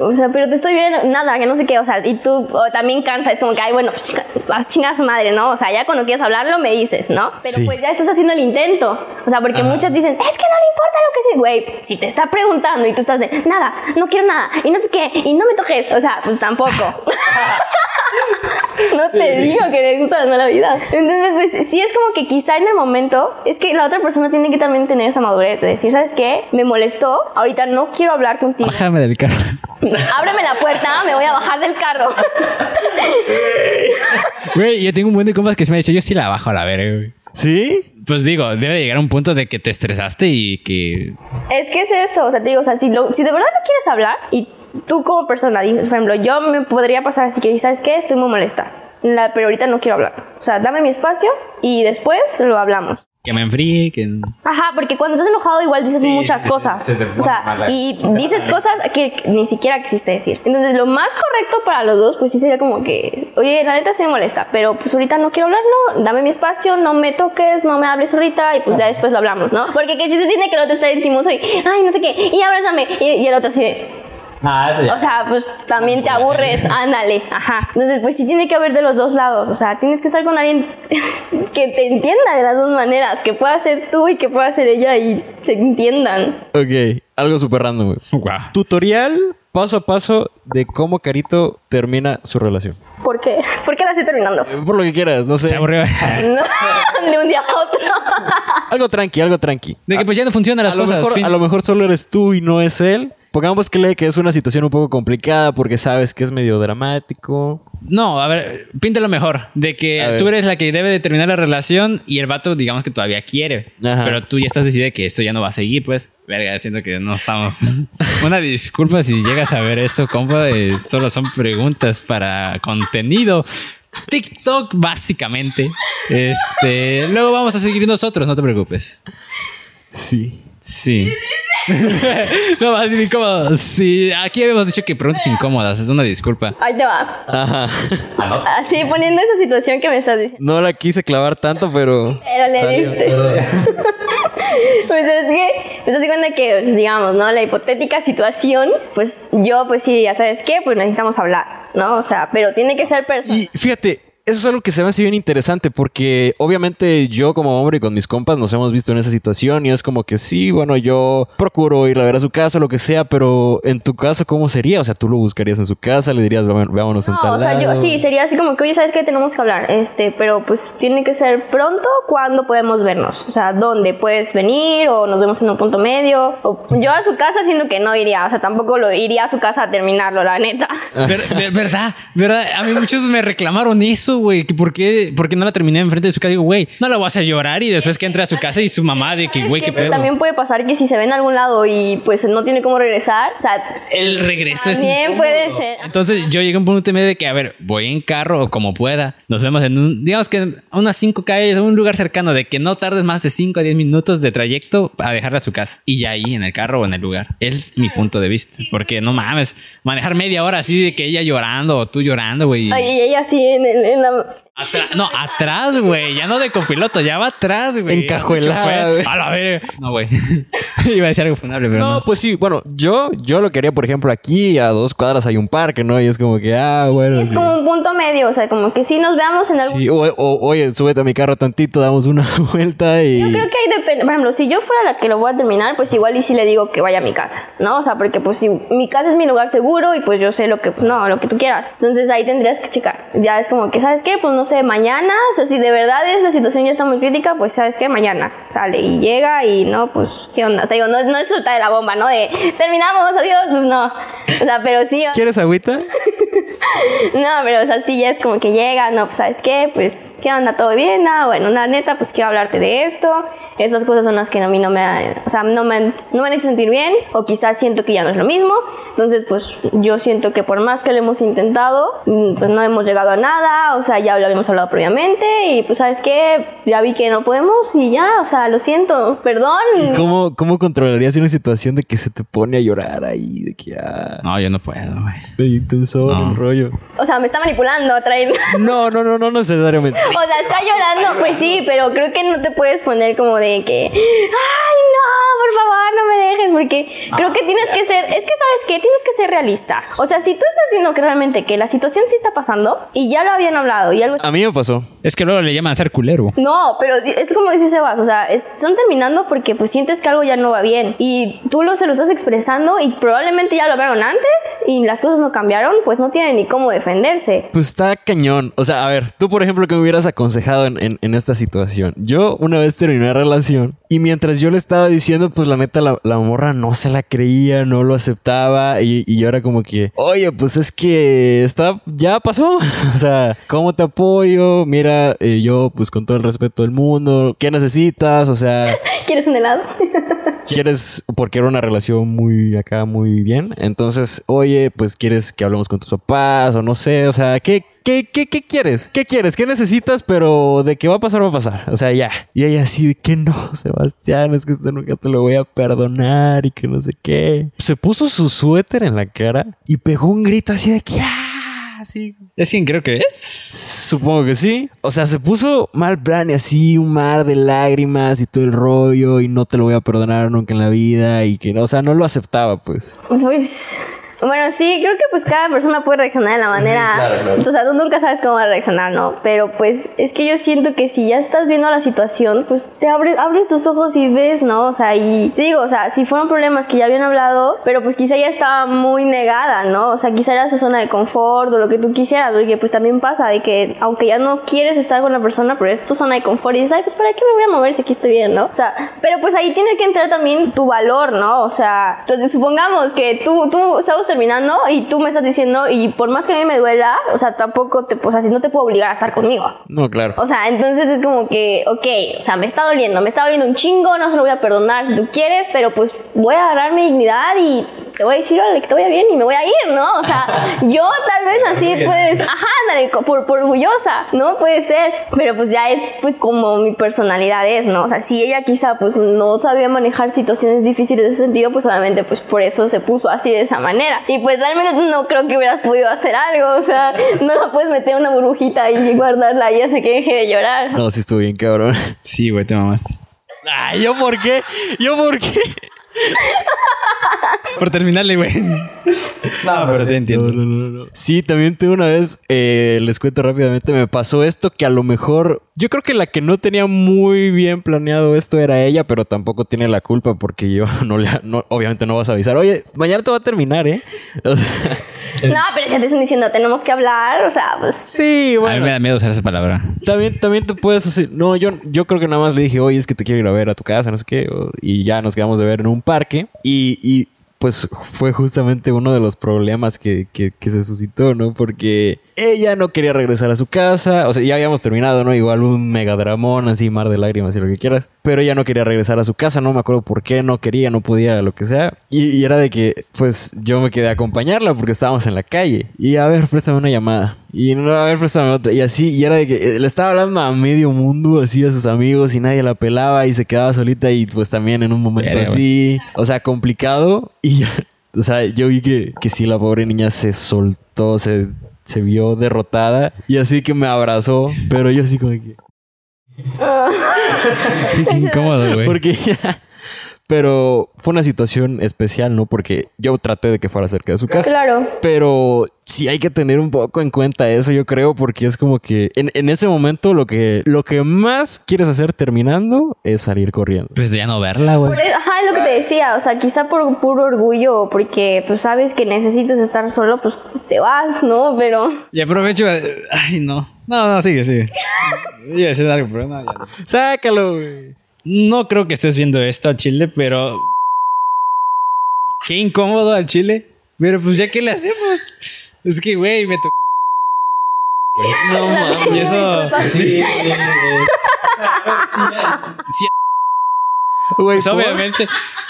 O sea, pero te estoy viendo, nada, que no sé qué, o sea, y tú o también cansa, es como que, ay, bueno, pues, haz su madre, ¿no? O sea, ya cuando quieres hablarlo me dices, ¿no? Pero Sí. pues ya estás haciendo el intento. O sea, porque muchas dicen, es que no le importa lo que sí, güey, si te está preguntando y tú estás de, nada, no quiero nada, y no sé qué, y no me toques, o sea, pues tampoco. No te digo que le gusta la mala vida. Entonces, pues sí es como que quizá en el momento, es que la otra persona tiene que también tener esa madurez de decir, ¿sabes qué? Me molestó, ahorita no quiero hablar contigo. Bájame del carro. Ábreme la puerta, me voy a bajar del carro. Güey, yo tengo un buen de compas que se me ha dicho, yo sí la bajo a la verga, güey. ¿Sí? Pues digo, debe llegar a un punto de que te estresaste y que... Es que es eso, o sea, te digo, o sea, si, lo- si de verdad lo quieres hablar y tú como persona dices, por ejemplo, yo me podría pasar así que, ¿sabes qué? Estoy muy molesta, la- pero ahorita no quiero hablar. O sea, dame mi espacio y después lo hablamos. Que me enfríe, que... Ajá, porque cuando estás enojado igual dices muchas cosas. se o sea, y dices cosas que ni siquiera existe decir. Entonces, lo más correcto para los dos, pues sí sería como que, oye, la neta se me molesta, pero pues ahorita no quiero hablarlo, dame mi espacio, no me toques, no me hables ahorita y pues ya después lo hablamos, ¿no? Porque qué chiste tiene que el otro esté encimoso y, ay, no sé qué, y abrázame, y, y el otro así de, Ah, ya. o sea, pues también te aburres, ándale, ajá. Entonces, pues sí tiene que haber de los dos lados, o sea, tienes que estar con alguien que te entienda de las dos maneras, que pueda ser tú y que pueda ser ella y se entiendan. Ok, algo súper random, güey. Guau. Tutorial paso a paso de cómo Carito termina su relación. ¿Por qué? ¿Por qué la estoy terminando? Eh, Por lo que quieras, no sé. Se aburrió. No, de un día a otro. Algo tranqui, algo tranqui. De que pues ya no funcionan las a, lo cosas. mejor, fin. a lo mejor solo eres tú y no es él. Pongamos que lee que es una situación un poco complicada porque sabes que es medio dramático. No, a ver, píntalo mejor. De A que ver. tú eres la que debe de terminar la relación y el vato, digamos que todavía quiere. Ajá. Pero tú ya estás decidida que esto ya no va a seguir, pues. Verga, siento que no estamos. Una disculpa si llegas a ver esto, compa. eh, solo son preguntas para contenido. TikTok, básicamente. Este. Luego vamos a seguir nosotros, no te preocupes. Sí. Sí. no, más bien incómodo. Sí, aquí habíamos dicho que preguntas incómodas. Es una disculpa. Ahí te va. Ajá. Así poniendo esa situación que me estás diciendo. No la quise clavar tanto, pero. Pero le Salió. diste. pues es que, pues de cuenta que, pues, digamos, ¿no? La hipotética situación, pues yo, pues sí, ya sabes qué, pues necesitamos hablar, ¿no? O sea, pero tiene que ser personal. Y fíjate, eso es algo que se me hace bien interesante porque obviamente yo como hombre y con mis compas nos hemos visto en esa situación y es como que sí, bueno, yo procuro ir a ver a su casa, lo que sea, pero en tu caso, ¿cómo sería? O sea, tú lo buscarías en su casa, le dirías, "Vámonos- vámonos en No, tal o sea, yo lado?" sí, sería así como que, oye, ¿sabes qué? Tenemos que hablar, este, pero pues tiene que ser pronto, ¿cuándo podemos vernos? O sea, ¿dónde? ¿Puedes venir o nos vemos en un punto medio? O yo a su casa siento que no iría, o sea, tampoco lo iría a su casa a terminarlo, la neta. Ver- ver- verdad, verdad. A mí muchos me reclamaron eso, güey. Por qué, por qué no la terminé enfrente de su casa. Digo, güey, no la vas a llorar y después que entre a su casa y su mamá de que, güey, qué pedo. También puede pasar que si se ven a algún lado y pues no tiene cómo regresar, o sea, El regreso es también puede ser. Entonces yo llegué a un punto medio de que, a ver, voy en carro o como pueda. Nos vemos en un, digamos que en unas cinco calles, un lugar cercano, de que no tardes más de 5 a 10 minutos de trayecto para dejarla a su casa. Y ya ahí en el carro o en el lugar. Es mi punto de vista. Porque no mames, manejar media hora así de que ella llorando o tú llorando, güey. Y ella así en, el- en la... Atra- no, atrás, güey. Ya no de copiloto, ya va atrás, güey. Encajuelada. A la verga. No, güey. Iba a decir algo funable, pero No, no. pues sí, bueno, yo, yo lo quería, por ejemplo, aquí a dos cuadras hay un parque, ¿no? Y es como que, ah, bueno. Es sí. como un punto medio, o sea, como que si nos veamos en algún... Sí, o, o- oye, súbete a mi carro tantito, damos una vuelta y. Yo creo que ahí depende. Por ejemplo, si yo fuera la que lo voy a terminar, pues igual y si le digo que vaya a mi casa, ¿no? O sea, porque pues si mi casa es mi lugar seguro y pues yo sé lo que, no, lo que tú quieras. Entonces ahí tendrías que checar. Ya es como que, ¿sabes qué? Pues no sé, mañana, o sea, si de verdad es la situación ya está muy crítica, pues ¿sabes qué? Mañana sale y llega y no, pues, ¿qué onda? Te digo, no, no es soltar de la bomba, ¿no? De terminamos, adiós, pues no. O sea, pero sí. ¿Quieres agüita? no, pero o sea, sí ya es como que llega, no, pues sabes qué, pues, ¿qué onda? ¿Todo bien? Ah, bueno, la neta, pues quiero hablarte de esto. Esas cosas son las que a mí no me, o sea, no me, no me han hecho sentir bien, o quizás siento que ya no es lo mismo. Entonces, pues yo siento que por más que lo hemos intentado, mm, pues no hemos llegado a nada, o sea, ya lo habíamos hablado previamente, y pues sabes qué, ya vi que no podemos y ya, o sea, lo siento, perdón. ¿Y cómo, cómo controlarías una situación de que se te pone a llorar ahí? De que ya. No, yo no puedo, güey. Intenso No. el rollo. O sea, me está manipulando, traen. No, no, no, no necesariamente. O sea, está llorando, pues sí, pero creo que no te puedes poner como de que, ay, no, por favor, no me dejes, porque creo que tienes que ser, es que sabes qué, tienes que ser realista. O sea, si tú estás viendo que realmente que la situación sí está pasando y ya lo habían hablado y algo... A mí me pasó. Es que luego le llaman a ser culero. No, pero es como dice Sebas, o sea, es- están terminando porque pues sientes que algo ya no va bien y tú lo, se lo estás expresando y probablemente ya lo hablaron antes y las cosas no cambiaron, pues no tienen ni cómo defenderse. Pues está cañón. O sea, a ver, tú, por ejemplo, ¿qué me hubieras aconsejado en, en- en esta situación? Yo una vez terminé una relación y mientras yo le estaba diciendo, pues la neta, la, la morra no se la creía, no lo aceptaba y, y yo era como que, oye, pues es que está, ya pasó. o sea, ¿cómo te apoyo? Mira, eh, yo, pues con todo el respeto del mundo, ¿qué necesitas? O sea, ¿Quieres un helado? quieres, porque era una relación muy acá, muy bien. Entonces, oye, pues quieres que hablemos con tus papás o no sé, o sea, ¿qué, qué, qué, qué quieres? ¿Qué quieres? ¿Qué necesitas? Pero de que va a pasar, va a pasar. O sea, ya. Y ella así de que no, Sebastián, es que esto nunca te lo voy a perdonar y que no sé qué. Se puso su suéter en la cara y pegó un grito así de que, ah, así. ¿Es quien creo que es? Supongo que sí. O sea, se puso mal plan y así un mar de lágrimas y todo el rollo y no te lo voy a perdonar nunca en la vida y que, o sea, no lo aceptaba, pues. Pues, bueno, sí, creo que pues cada persona puede reaccionar de la manera... claro, claro. O sea, tú nunca sabes cómo va a reaccionar, ¿no? Pero pues es que yo siento que si ya estás viendo la situación, pues te abres, abres tus ojos y ves, ¿no? O sea, y te digo, o sea, si fueron problemas que ya habían hablado, pero pues quizá ya estaba muy negada, ¿no? O sea, quizá era su zona de confort o lo que tú quisieras, porque pues también pasa de que aunque ya no quieres estar con la persona, pero es tu zona de confort y dices, ay, pues ¿para qué me voy a mover si aquí estoy bien, ¿no? O sea, pero pues ahí tiene que entrar también tu valor, ¿no? O sea, entonces supongamos que tú, tú estamos terminando y tú me estás diciendo, y por más que a mí me duela, o sea, tampoco te, o sea, si no te puedo obligar a estar conmigo. No, claro. O sea, entonces es como que, ok, o sea, me está doliendo, me está doliendo un chingo, no se lo voy a perdonar si tú quieres, pero pues voy a agarrar mi dignidad y te voy a decir, que te vaya bien y me voy a ir, ¿no? O sea, yo tal vez así puedes, ajá, ándale, co- por, por orgullosa, ¿no? Puede ser, pero pues ya es pues como mi personalidad es, ¿no? O sea, si ella quizá pues no sabía manejar situaciones difíciles de ese sentido, pues obviamente pues por eso se puso así de esa manera. Y pues realmente no creo que hubieras podido hacer algo, o sea, no la puedes meter en una burbujita y guardarla y hace que deje de llorar. No, sí estuvo bien, cabrón. Sí, güey, te mamaste. Ay, ¿yo por qué? ¿Yo por qué? Por terminarle, güey. No, pero sí entiendo. No, no, no, no. Sí, también tuve una vez, eh, les cuento rápidamente, me pasó esto que a lo mejor, yo creo que la que no tenía muy bien planeado esto era ella, pero tampoco tiene la culpa porque yo no le, no, obviamente no vas a avisar, oye, mañana te va a terminar, ¿eh? O sea, No, pero ya te están diciendo, tenemos que hablar, o sea, pues... sí, A mí bueno. me da miedo usar esa palabra. También, también te puedes hacer. No, yo, yo creo que nada más le dije, oye, es que te quiero ir a ver a tu casa, no sé qué. y ya nos quedamos de ver en un parque. Y, y pues fue justamente uno de los problemas que, que, que se suscitó, ¿no? Porque ella no quería regresar a su casa. O sea, ya habíamos terminado, ¿no? Igual un megadramón, así, mar de lágrimas y lo que quieras. Pero ella no quería regresar a su casa, no me acuerdo por qué, no quería, no podía, lo que sea. Y, era de que, pues, yo me quedé a acompañarla porque estábamos en la calle. Y a ver, préstame una llamada. Y no, a ver, préstame otra. Y así, y era de que eh, le estaba hablando a medio mundo, así a sus amigos, y nadie la pelaba y se quedaba solita. Y pues también en un momento así, o sea, complicado. Y ya, o sea, yo vi que, que sí, la pobre niña se soltó, se, se vio derrotada. Y así que me abrazó, pero yo así como que. Sí, qué incómodo, güey. Porque ya. Pero fue una situación especial, ¿no? Porque yo traté de que fuera cerca de su casa. Claro. Pero sí hay que tener un poco en cuenta eso, yo creo, porque es como que en, en ese momento lo que, lo que más quieres hacer terminando es salir corriendo. Pues ya no verla, güey. Ajá, es lo que te decía, o sea, quizá por puro orgullo, porque pues sabes que necesitas estar solo, pues te vas, ¿no? Pero... Y aprovecho. eh, Ay, no. No, no, sigue, sigue. Iba a decir algo, pero no, ya. Sácalo, güey. No creo que estés viendo esto al chile, pero. Qué incómodo al chile. Pero pues ya, ¿qué le hacemos? Es que, güey, me tocó No mames. Y eso. Sí. sí, Güey, pues ¿por? obviamente.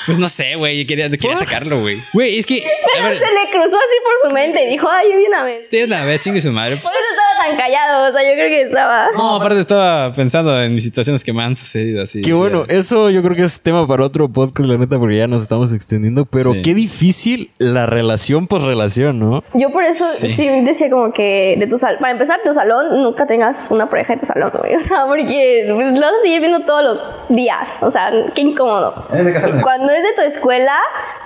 Pues no sé, güey. Yo quería, quería sacarlo, güey. Güey, es que. A Pero ver, se le cruzó así por su mente y dijo, ay, de una vez. de una vez, chingue su madre. Por Pues, eso estaba tan callado, o sea, yo creo que estaba... no, aparte estaba pensando en mis situaciones que me han sucedido así. Qué o sea, bueno, eso yo creo que es tema para otro podcast, la neta, porque ya nos estamos extendiendo. Pero Sí. qué difícil la relación por relación, ¿no? Yo por eso Sí. sí. decía como que de tu salón, para empezar, tu salón, nunca tengas una pareja de tu salón, güey. O sea, porque pues, lo vas a seguir viendo todos los días. O sea, qué incómodo. Y Cuando es de tu escuela,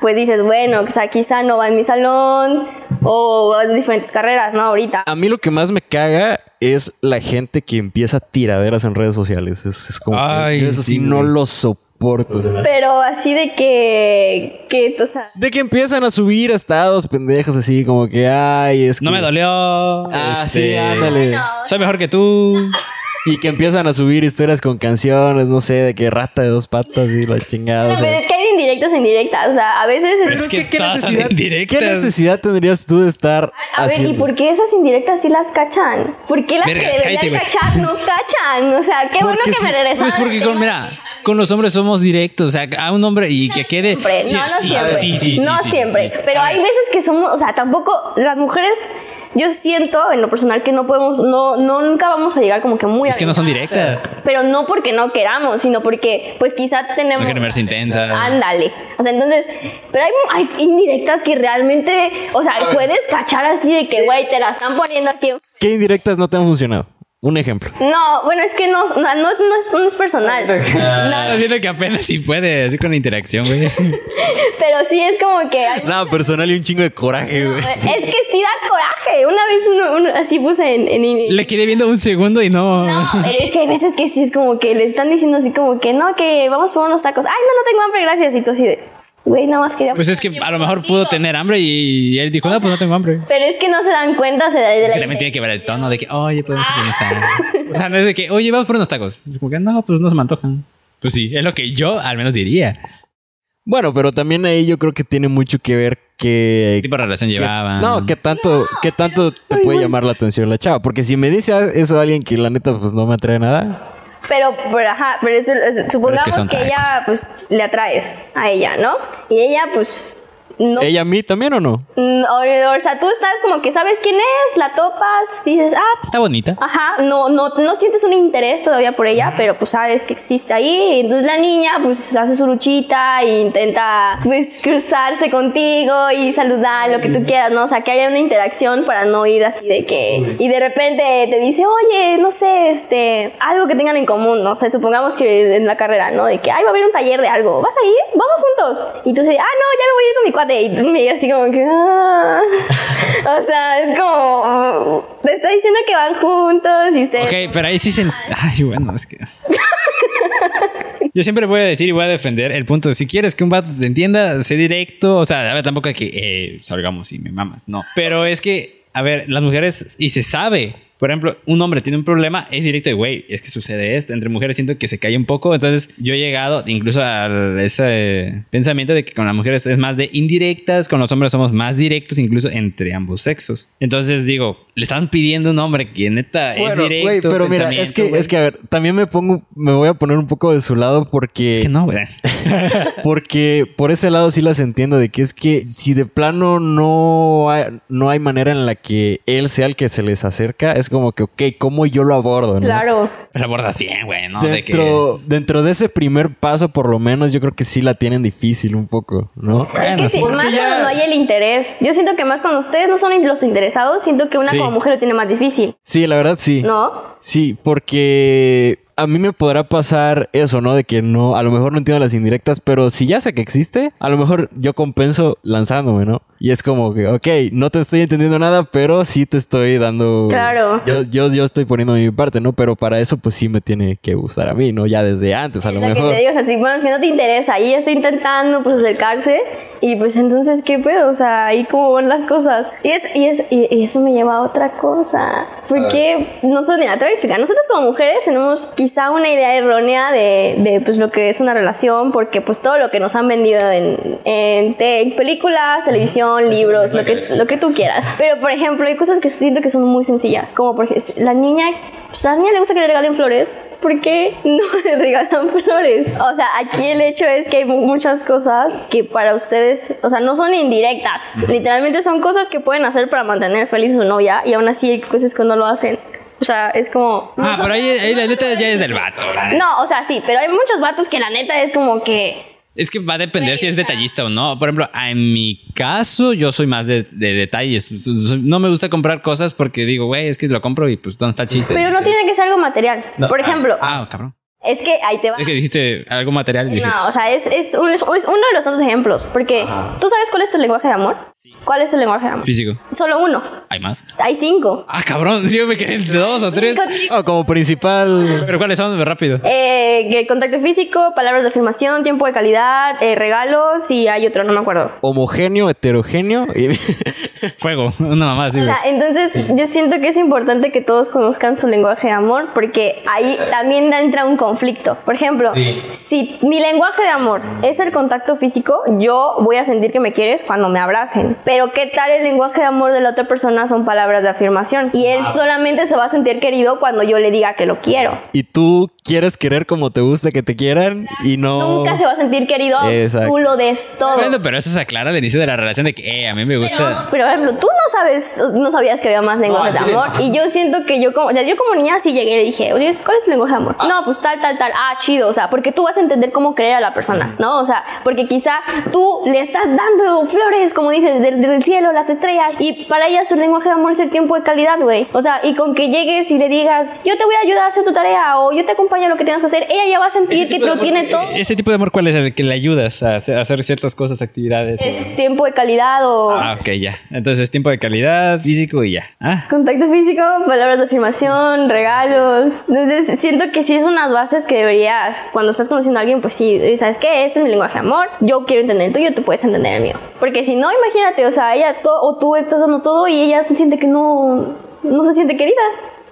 pues dices, bueno, o sea, quizá no va en mi salón o en diferentes carreras, ¿no? Ahorita. A mí lo que más me caga es la gente que empieza tiraderas en redes sociales. Es, es como Ay, que eso sí, no güey. lo soporto. Pero así de que, que, o sea, De que empiezan a subir estados pendejas así, como que, ay, es que... No me dolió. Ah, este, sí, ándale. Soy mejor que tú. Y que empiezan a subir historias con canciones, no sé, de que rata de dos patas y la chingada. o sea. pero es que hay de indirectas a indirectas. O sea, a veces Pero es, es que ¿qué necesidad. ¿Qué necesidad tendrías tú de estar A ver, ¿y por qué esas indirectas sí las cachan? ¿Por qué las Verga, que cállate, deberían güey. cachar no cachan? O sea, qué bueno Porque que sí, me regresaron. Pues porque con, mira, con los hombres somos directos. O sea, a un hombre y que quede. Siempre, Sí, no, no sí, siempre. sí, sí, no siempre. Pero hay veces que somos, o sea, tampoco las mujeres. Yo siento en lo personal que no podemos, no, no nunca vamos a llegar como que muy Es que no son directas. Pero no porque no queramos, sino porque, pues quizá tenemos. No verse intensa. Ándale. O sea, entonces, pero hay, hay indirectas que realmente, o sea, puedes cachar así de que, güey, te la están poniendo aquí. ¿Qué indirectas no te han funcionado? Un ejemplo. No, bueno, es que no, no, no es, no, es, no es personal. Estás viendo que apenas sí puede, así con la interacción, güey. Pero sí es como que. Nada personal y un chingo de coraje, güey. Es que sí da coraje. Una vez uno- uno- así puse en, en, Le quedé viendo un segundo y no. No, es que hay veces que sí es como que le están diciendo así como que no, que vamos por unos tacos. Ay, no, no tengo hambre, gracias. Y tú así de, güey, nada más quería. Pues es que a lo mejor pudo tener hambre y él dijo, no, pues no tengo hambre. Pero es que no se dan cuenta se da de Es la que también tiene que ver el tono de que, oye, podemos ir. O sea, no es de que, oye, vamos por unos tacos. Es como que, no, pues no se me antojan. Pues sí, es lo que yo al menos diría. Bueno, pero también ahí yo creo que tiene mucho que ver que... ¿Qué tipo de relación que- llevaban? no, ¿qué tanto, qué tanto te puede llamar la atención la chava? Porque si me dice eso alguien que la neta pues no me atrae nada... Pero, pero, ajá, pero eso- supongamos que, ella, pues, le atraes a ella, ¿no? Y ella, pues, no. ¿Ella a mí también o no? Mm, O, o sea, tú estás como que sabes quién es, la topas, dices, ah, Está bonita. Ajá, no, no, no sientes un interés todavía por ella, pero pues sabes que existe ahí. Entonces la niña pues hace su luchita e intenta pues cruzarse contigo y saludar, lo que tú quieras, ¿no? O sea, que haya una interacción para no ir así de que... Y de repente te dice, oye, no sé, este, algo que tengan en común, ¿no? O sea, supongamos que en la carrera, ¿no? De que, ay, va a haber un taller de algo, ¿vas a ir? Vamos juntos. Y tú dices, ah, no, ya no voy a ir con mi cuate. Y tú me así como que, ah. O sea, es como, te está diciendo que van juntos y ustedes... Ok, pero ahí sí se... Ay, bueno, es que... Yo siempre voy a decir y voy a defender el punto de si quieres que un vato te entienda, sé directo. O sea, a ver, tampoco es que eh, salgamos y me mamas, no. Pero es que, a ver, las mujeres, y se sabe, por ejemplo, un hombre tiene un problema, es directo de, güey, es que sucede esto. Entre mujeres siento que se cae un poco. Entonces, yo he llegado incluso a ese pensamiento de que con las mujeres es más de indirectas, con los hombres somos más directos, incluso entre ambos sexos. Entonces, digo, le están pidiendo un hombre que neta es Bueno, directo. güey, pero mira, es que, es que, a ver, también me pongo, me voy a poner un poco de su lado porque... Es que no, güey. Porque por ese lado sí las entiendo de que es que si de plano no hay, no hay manera en la que él sea el que se les acerca, es como que, ok, ¿cómo yo lo abordo? ¿no? Claro. Pero abordas bien, güey, ¿no? De que... Dentro, dentro de ese primer paso, por lo menos, yo creo que sí la tienen difícil un poco, ¿no? es Bueno, que sí. más ya- cuando no hay el interés. Yo siento que más cuando ustedes no son los interesados, siento que una Sí. como mujer lo tiene más difícil, Sí, la verdad sí. ¿no? Sí, porque a mí me podrá pasar eso, ¿no? De que no, a lo mejor no entiendo las indirectas, pero si ya sé que existe, a lo mejor yo compenso lanzándome, ¿no? Y es como que, ok, no te estoy entendiendo nada, pero sí te estoy dando... Claro. Yo, yo, yo estoy poniendo mi parte, ¿no? Pero para eso, pues sí me tiene que gustar a mí, ¿no? Ya desde antes, a Es lo lo que mejor. te digo, o sea, si bueno, es que no te interesa y está intentando pues acercarse, Y pues entonces, ¿qué pedo? O sea, ahí cómo van las cosas. Y, es, y, es, y, eso me lleva a otra cosa. Porque, no sé, mira, te voy a explicar. Nosotros como mujeres tenemos quizá una idea errónea de, de pues lo que es una relación, porque pues todo lo que nos han vendido en, en, en películas, televisión, libros, lo que, lo que tú quieras. Pero, por ejemplo, hay cosas que siento que son muy sencillas. Como, por ejemplo, la niña, pues a la niña le gusta que le regalen flores. ¿Por qué no le regalan flores? O sea, aquí el hecho es que hay muchas cosas que para ustedes, o sea, no son indirectas. Literalmente son cosas que pueden hacer para mantener feliz a su novia y aún así hay cosas que no lo hacen. O sea, es como... Ah, pero ahí, ahí la neta ya es del vato. No, o sea, sí, pero hay muchos vatos que la neta es como que... Es que va a depender si es detallista o no. Por ejemplo, en mi caso, yo soy más de, de detalles. No me gusta comprar cosas porque digo, güey, es que lo compro y pues ¿dónde está el chiste? Pero no tiene que ser algo material. Por ejemplo, Ah, cabrón. Es que ahí te va. Es que dijiste algo material. dije, No, o sea, es, es, un- es uno de los tantos ejemplos. Porque, ¿tú sabes cuál es tu lenguaje de amor? ¿Cuál es tu lenguaje de amor? físico. Solo uno. ¿Hay más? Hay cinco. Ah, cabrón. Sí, yo me quedé entre dos o tres. Oh, como principal. Pero ¿cuáles son? Rápido. Eh, que contacto físico, palabras de afirmación, tiempo de calidad, eh, regalos y hay otro, no me acuerdo. Homogéneo, heterogéneo. y- Fuego. Una O sea, entonces yo siento que es importante que todos conozcan su lenguaje de amor porque ahí también entra un conflicto. Por ejemplo, si mi lenguaje de amor es el contacto físico, yo voy a sentir que me quieres cuando me abracen. Pero ¿qué tal el lenguaje de amor de la otra persona son palabras de afirmación? Y él solamente se va a sentir querido cuando yo le diga que lo quiero. y tú quieres querer como te gusta que te quieran y no. Nunca se va a sentir querido. Exacto. Tú lo des todo. Bueno, pero eso se aclara al inicio de la relación de que, eh, a mí me gusta. Pero, por ejemplo, tú no sabes, no sabías que había más lenguajes de amor. Y yo siento que yo como, o sea, yo como niña sí llegué y le dije, oye, ¿cuál es tu lenguaje de amor? No, pues tal, tal, tal. Ah, chido. O sea, porque tú vas a entender cómo querer a la persona, ¿no? O sea, porque quizá tú le estás dando flores, como dices, del, del cielo, las estrellas. Y para ella su lenguaje de amor es el tiempo de calidad, güey. O sea, y con que llegues y le digas, yo te voy a ayudar a hacer tu tarea o yo te acompaño a lo que tengas que hacer, ella ya va a sentir que lo tiene todo. Ese tipo de amor, ¿cuál es el que le ayudas a hacer, a hacer ciertas cosas, actividades? Es tiempo de calidad o... Ah, ok, ya. Entonces, tiempo de calidad, físico y ya. Ah, Contacto físico, palabras de afirmación, regalos. Entonces, siento que sí es unas bases que deberías, cuando estás conociendo a alguien, pues sí, ¿sabes qué? Este es mi lenguaje de amor. Yo quiero entender el tuyo, tú puedes entender el mío. Porque si no, imagínate, o sea, ella to- o tú estás dando todo y ella siente que no, no se siente querida.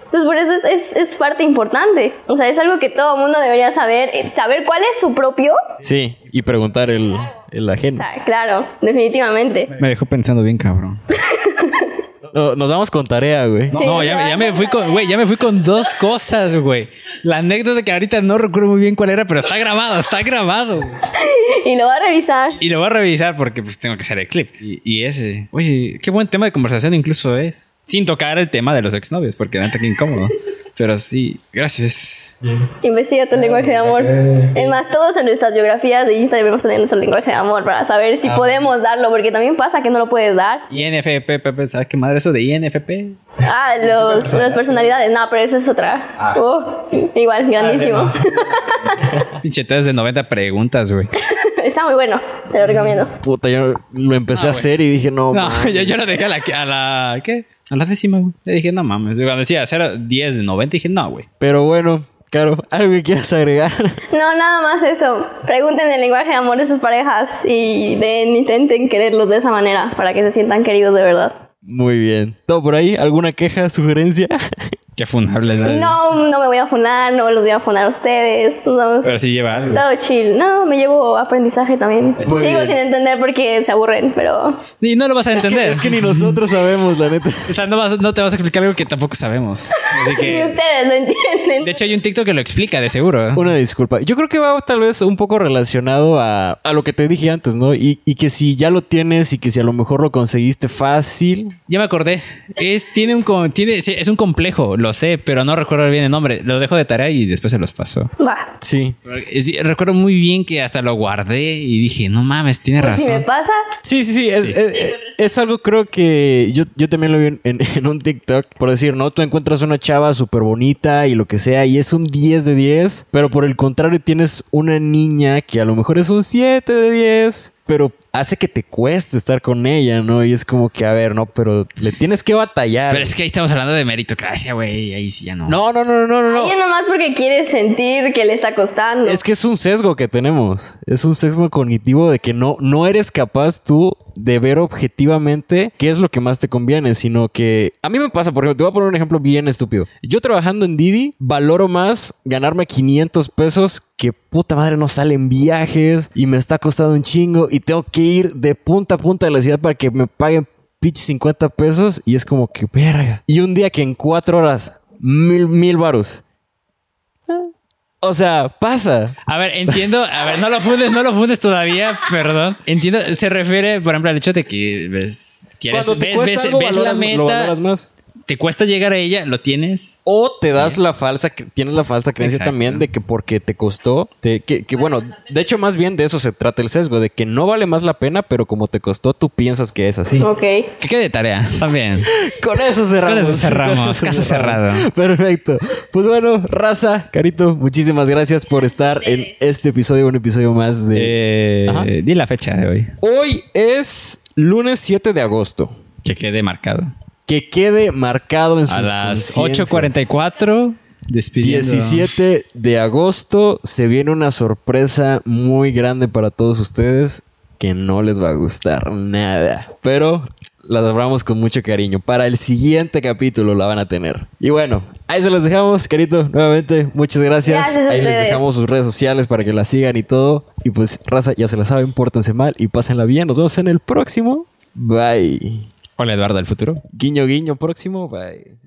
Entonces, por eso es, es, es parte importante. O sea, es algo que todo mundo debería saber. eh, Saber cuál es su propio. Sí, y preguntar el, el O ajeno. sea, claro, definitivamente. me dejó pensando bien, cabrón. No, nos vamos con tarea, güey. Sí, no, ya, me- ya me fui con, güey, ya me fui con dos cosas, güey. La anécdota que ahorita no recuerdo muy bien cuál era, pero está grabado, está grabado. güey. Y lo va a revisar. Y lo voy a revisar porque pues tengo que hacer el clip. Y, y ese, oye, qué buen tema de conversación incluso es. Sin tocar el tema de los exnovios, porque era tan incómodo. Pero sí, gracias. Investiga tu lenguaje de amor. Es más, todos en nuestras biografías de Insta debemos tener nuestro lenguaje de amor para saber si podemos darlo, porque también pasa que no lo puedes dar. INFP, Pepe, ¿sabes qué madre eso de INFP? Ah, los, las personalidades. No, pero eso es otra. Oh, igual, grandísimo. Pinche test de 90 preguntas, güey. Está muy bueno, te lo recomiendo. Puta, yo lo empecé a hacer y dije, no, No, yo, yo lo dejé a la, a la, ¿qué? A la décima, güey. Le dije, no mames. Cuando decía 0, 10 de 90, dije, no, güey. Pero bueno, claro, algo que quieras agregar. No, nada más eso. Pregunten el lenguaje de amor de sus parejas y den, intenten quererlos de esa manera para que se sientan queridos de verdad. Muy bien. ¿Todo por ahí? ¿Alguna queja, sugerencia? Qué funable, ¿no? No, no me voy a funar, no los voy a funar a ustedes. No, Pero sí lleva algo. todo chill. No, me llevo aprendizaje también. Muy Sigo bien. sin entender porque se aburren, pero Y no lo vas a entender. es que ni nosotros sabemos, la neta. O sea, no, vas- no te vas a explicar algo que tampoco sabemos. Así ni ustedes lo entienden. De hecho, hay un TikTok que lo explica, de seguro. Una disculpa. Yo creo que va tal vez un poco relacionado a, a lo que te dije antes, ¿no? Y, y que si ya lo tienes y que si a lo mejor lo conseguiste fácil. Ya me acordé. Es, tiene un, tiene, es un complejo, lo sé, pero no recuerdo bien el nombre. Lo dejo de tarea y después se los paso. Va. Sí. Sí, recuerdo muy bien que hasta lo guardé y dije, no mames, tiene Si me razón. pasa, Sí, sí, sí. Es, es- es algo creo que yo, yo también lo vi en, en- en un TikTok. Por decir, ¿no? Tú encuentras una chava súper bonita y lo que sea y es un 10 de 10. Pero por el contrario tienes una niña que a lo mejor es un 7 de 10. Pero hace que te cueste estar con ella, ¿no? Y es como que, a ver, no, pero le tienes que batallar. Pero es que ahí estamos hablando de meritocracia, güey. Ahí sí ya no. No, no, no, no, no, no. Ella nomás porque quiere sentir que le está costando. Es que es un sesgo que tenemos. Es un sesgo cognitivo de que no, no eres capaz tú de ver objetivamente qué es lo que más te conviene, sino que a mí me pasa, por ejemplo, te voy a poner un ejemplo bien estúpido. Yo trabajando en Didi valoro más ganarme 500 pesos que puta madre no salen viajes y me está costando un chingo y tengo que ir de punta a punta de la ciudad para que me paguen pitch 50 pesos y es como que verga. Y un día que en cuatro horas mil, mil varos. O sea, pasa. A ver, entiendo. A ver, no lo fundes, no lo fundes todavía, perdón. Entiendo, se refiere, por ejemplo, al hecho de que ves, quieres, Cuando te ves, ves- algo, ves la lo meta, valoras más. Te cuesta llegar a ella, lo tienes. O te das la falsa, tienes la falsa creencia Exacto. también de que porque te costó, te- que, que bueno, de hecho más bien de eso se trata el sesgo, de que no vale más la pena, pero como te costó, tú piensas que es así. Ok. Que quede de tarea también. Con eso cerramos. Con eso cerramos. Caso cerrado. Perfecto. Pues bueno, Raza, Carito, muchísimas gracias por estar en este episodio, un episodio más de... Eh, di la fecha de hoy. Hoy es lunes 7 de agosto. Que quede marcado. Que quede marcado en sus A las conciencias. 8.44, despidiendo. 17 de agosto se viene una sorpresa muy grande para todos ustedes que no les va a gustar nada, pero las hablamos con mucho cariño. Para el siguiente capítulo la van a tener. Y bueno, ahí se los dejamos, carito. Nuevamente, muchas gracias. Gracias ahí les dejamos sus redes sociales para que la sigan y todo. Y pues, raza, ya se la saben, pórtense mal y pásenla bien. Nos vemos en el próximo. Bye. Hola, Eduardo del futuro. Guiño, guiño, próximo. Bye.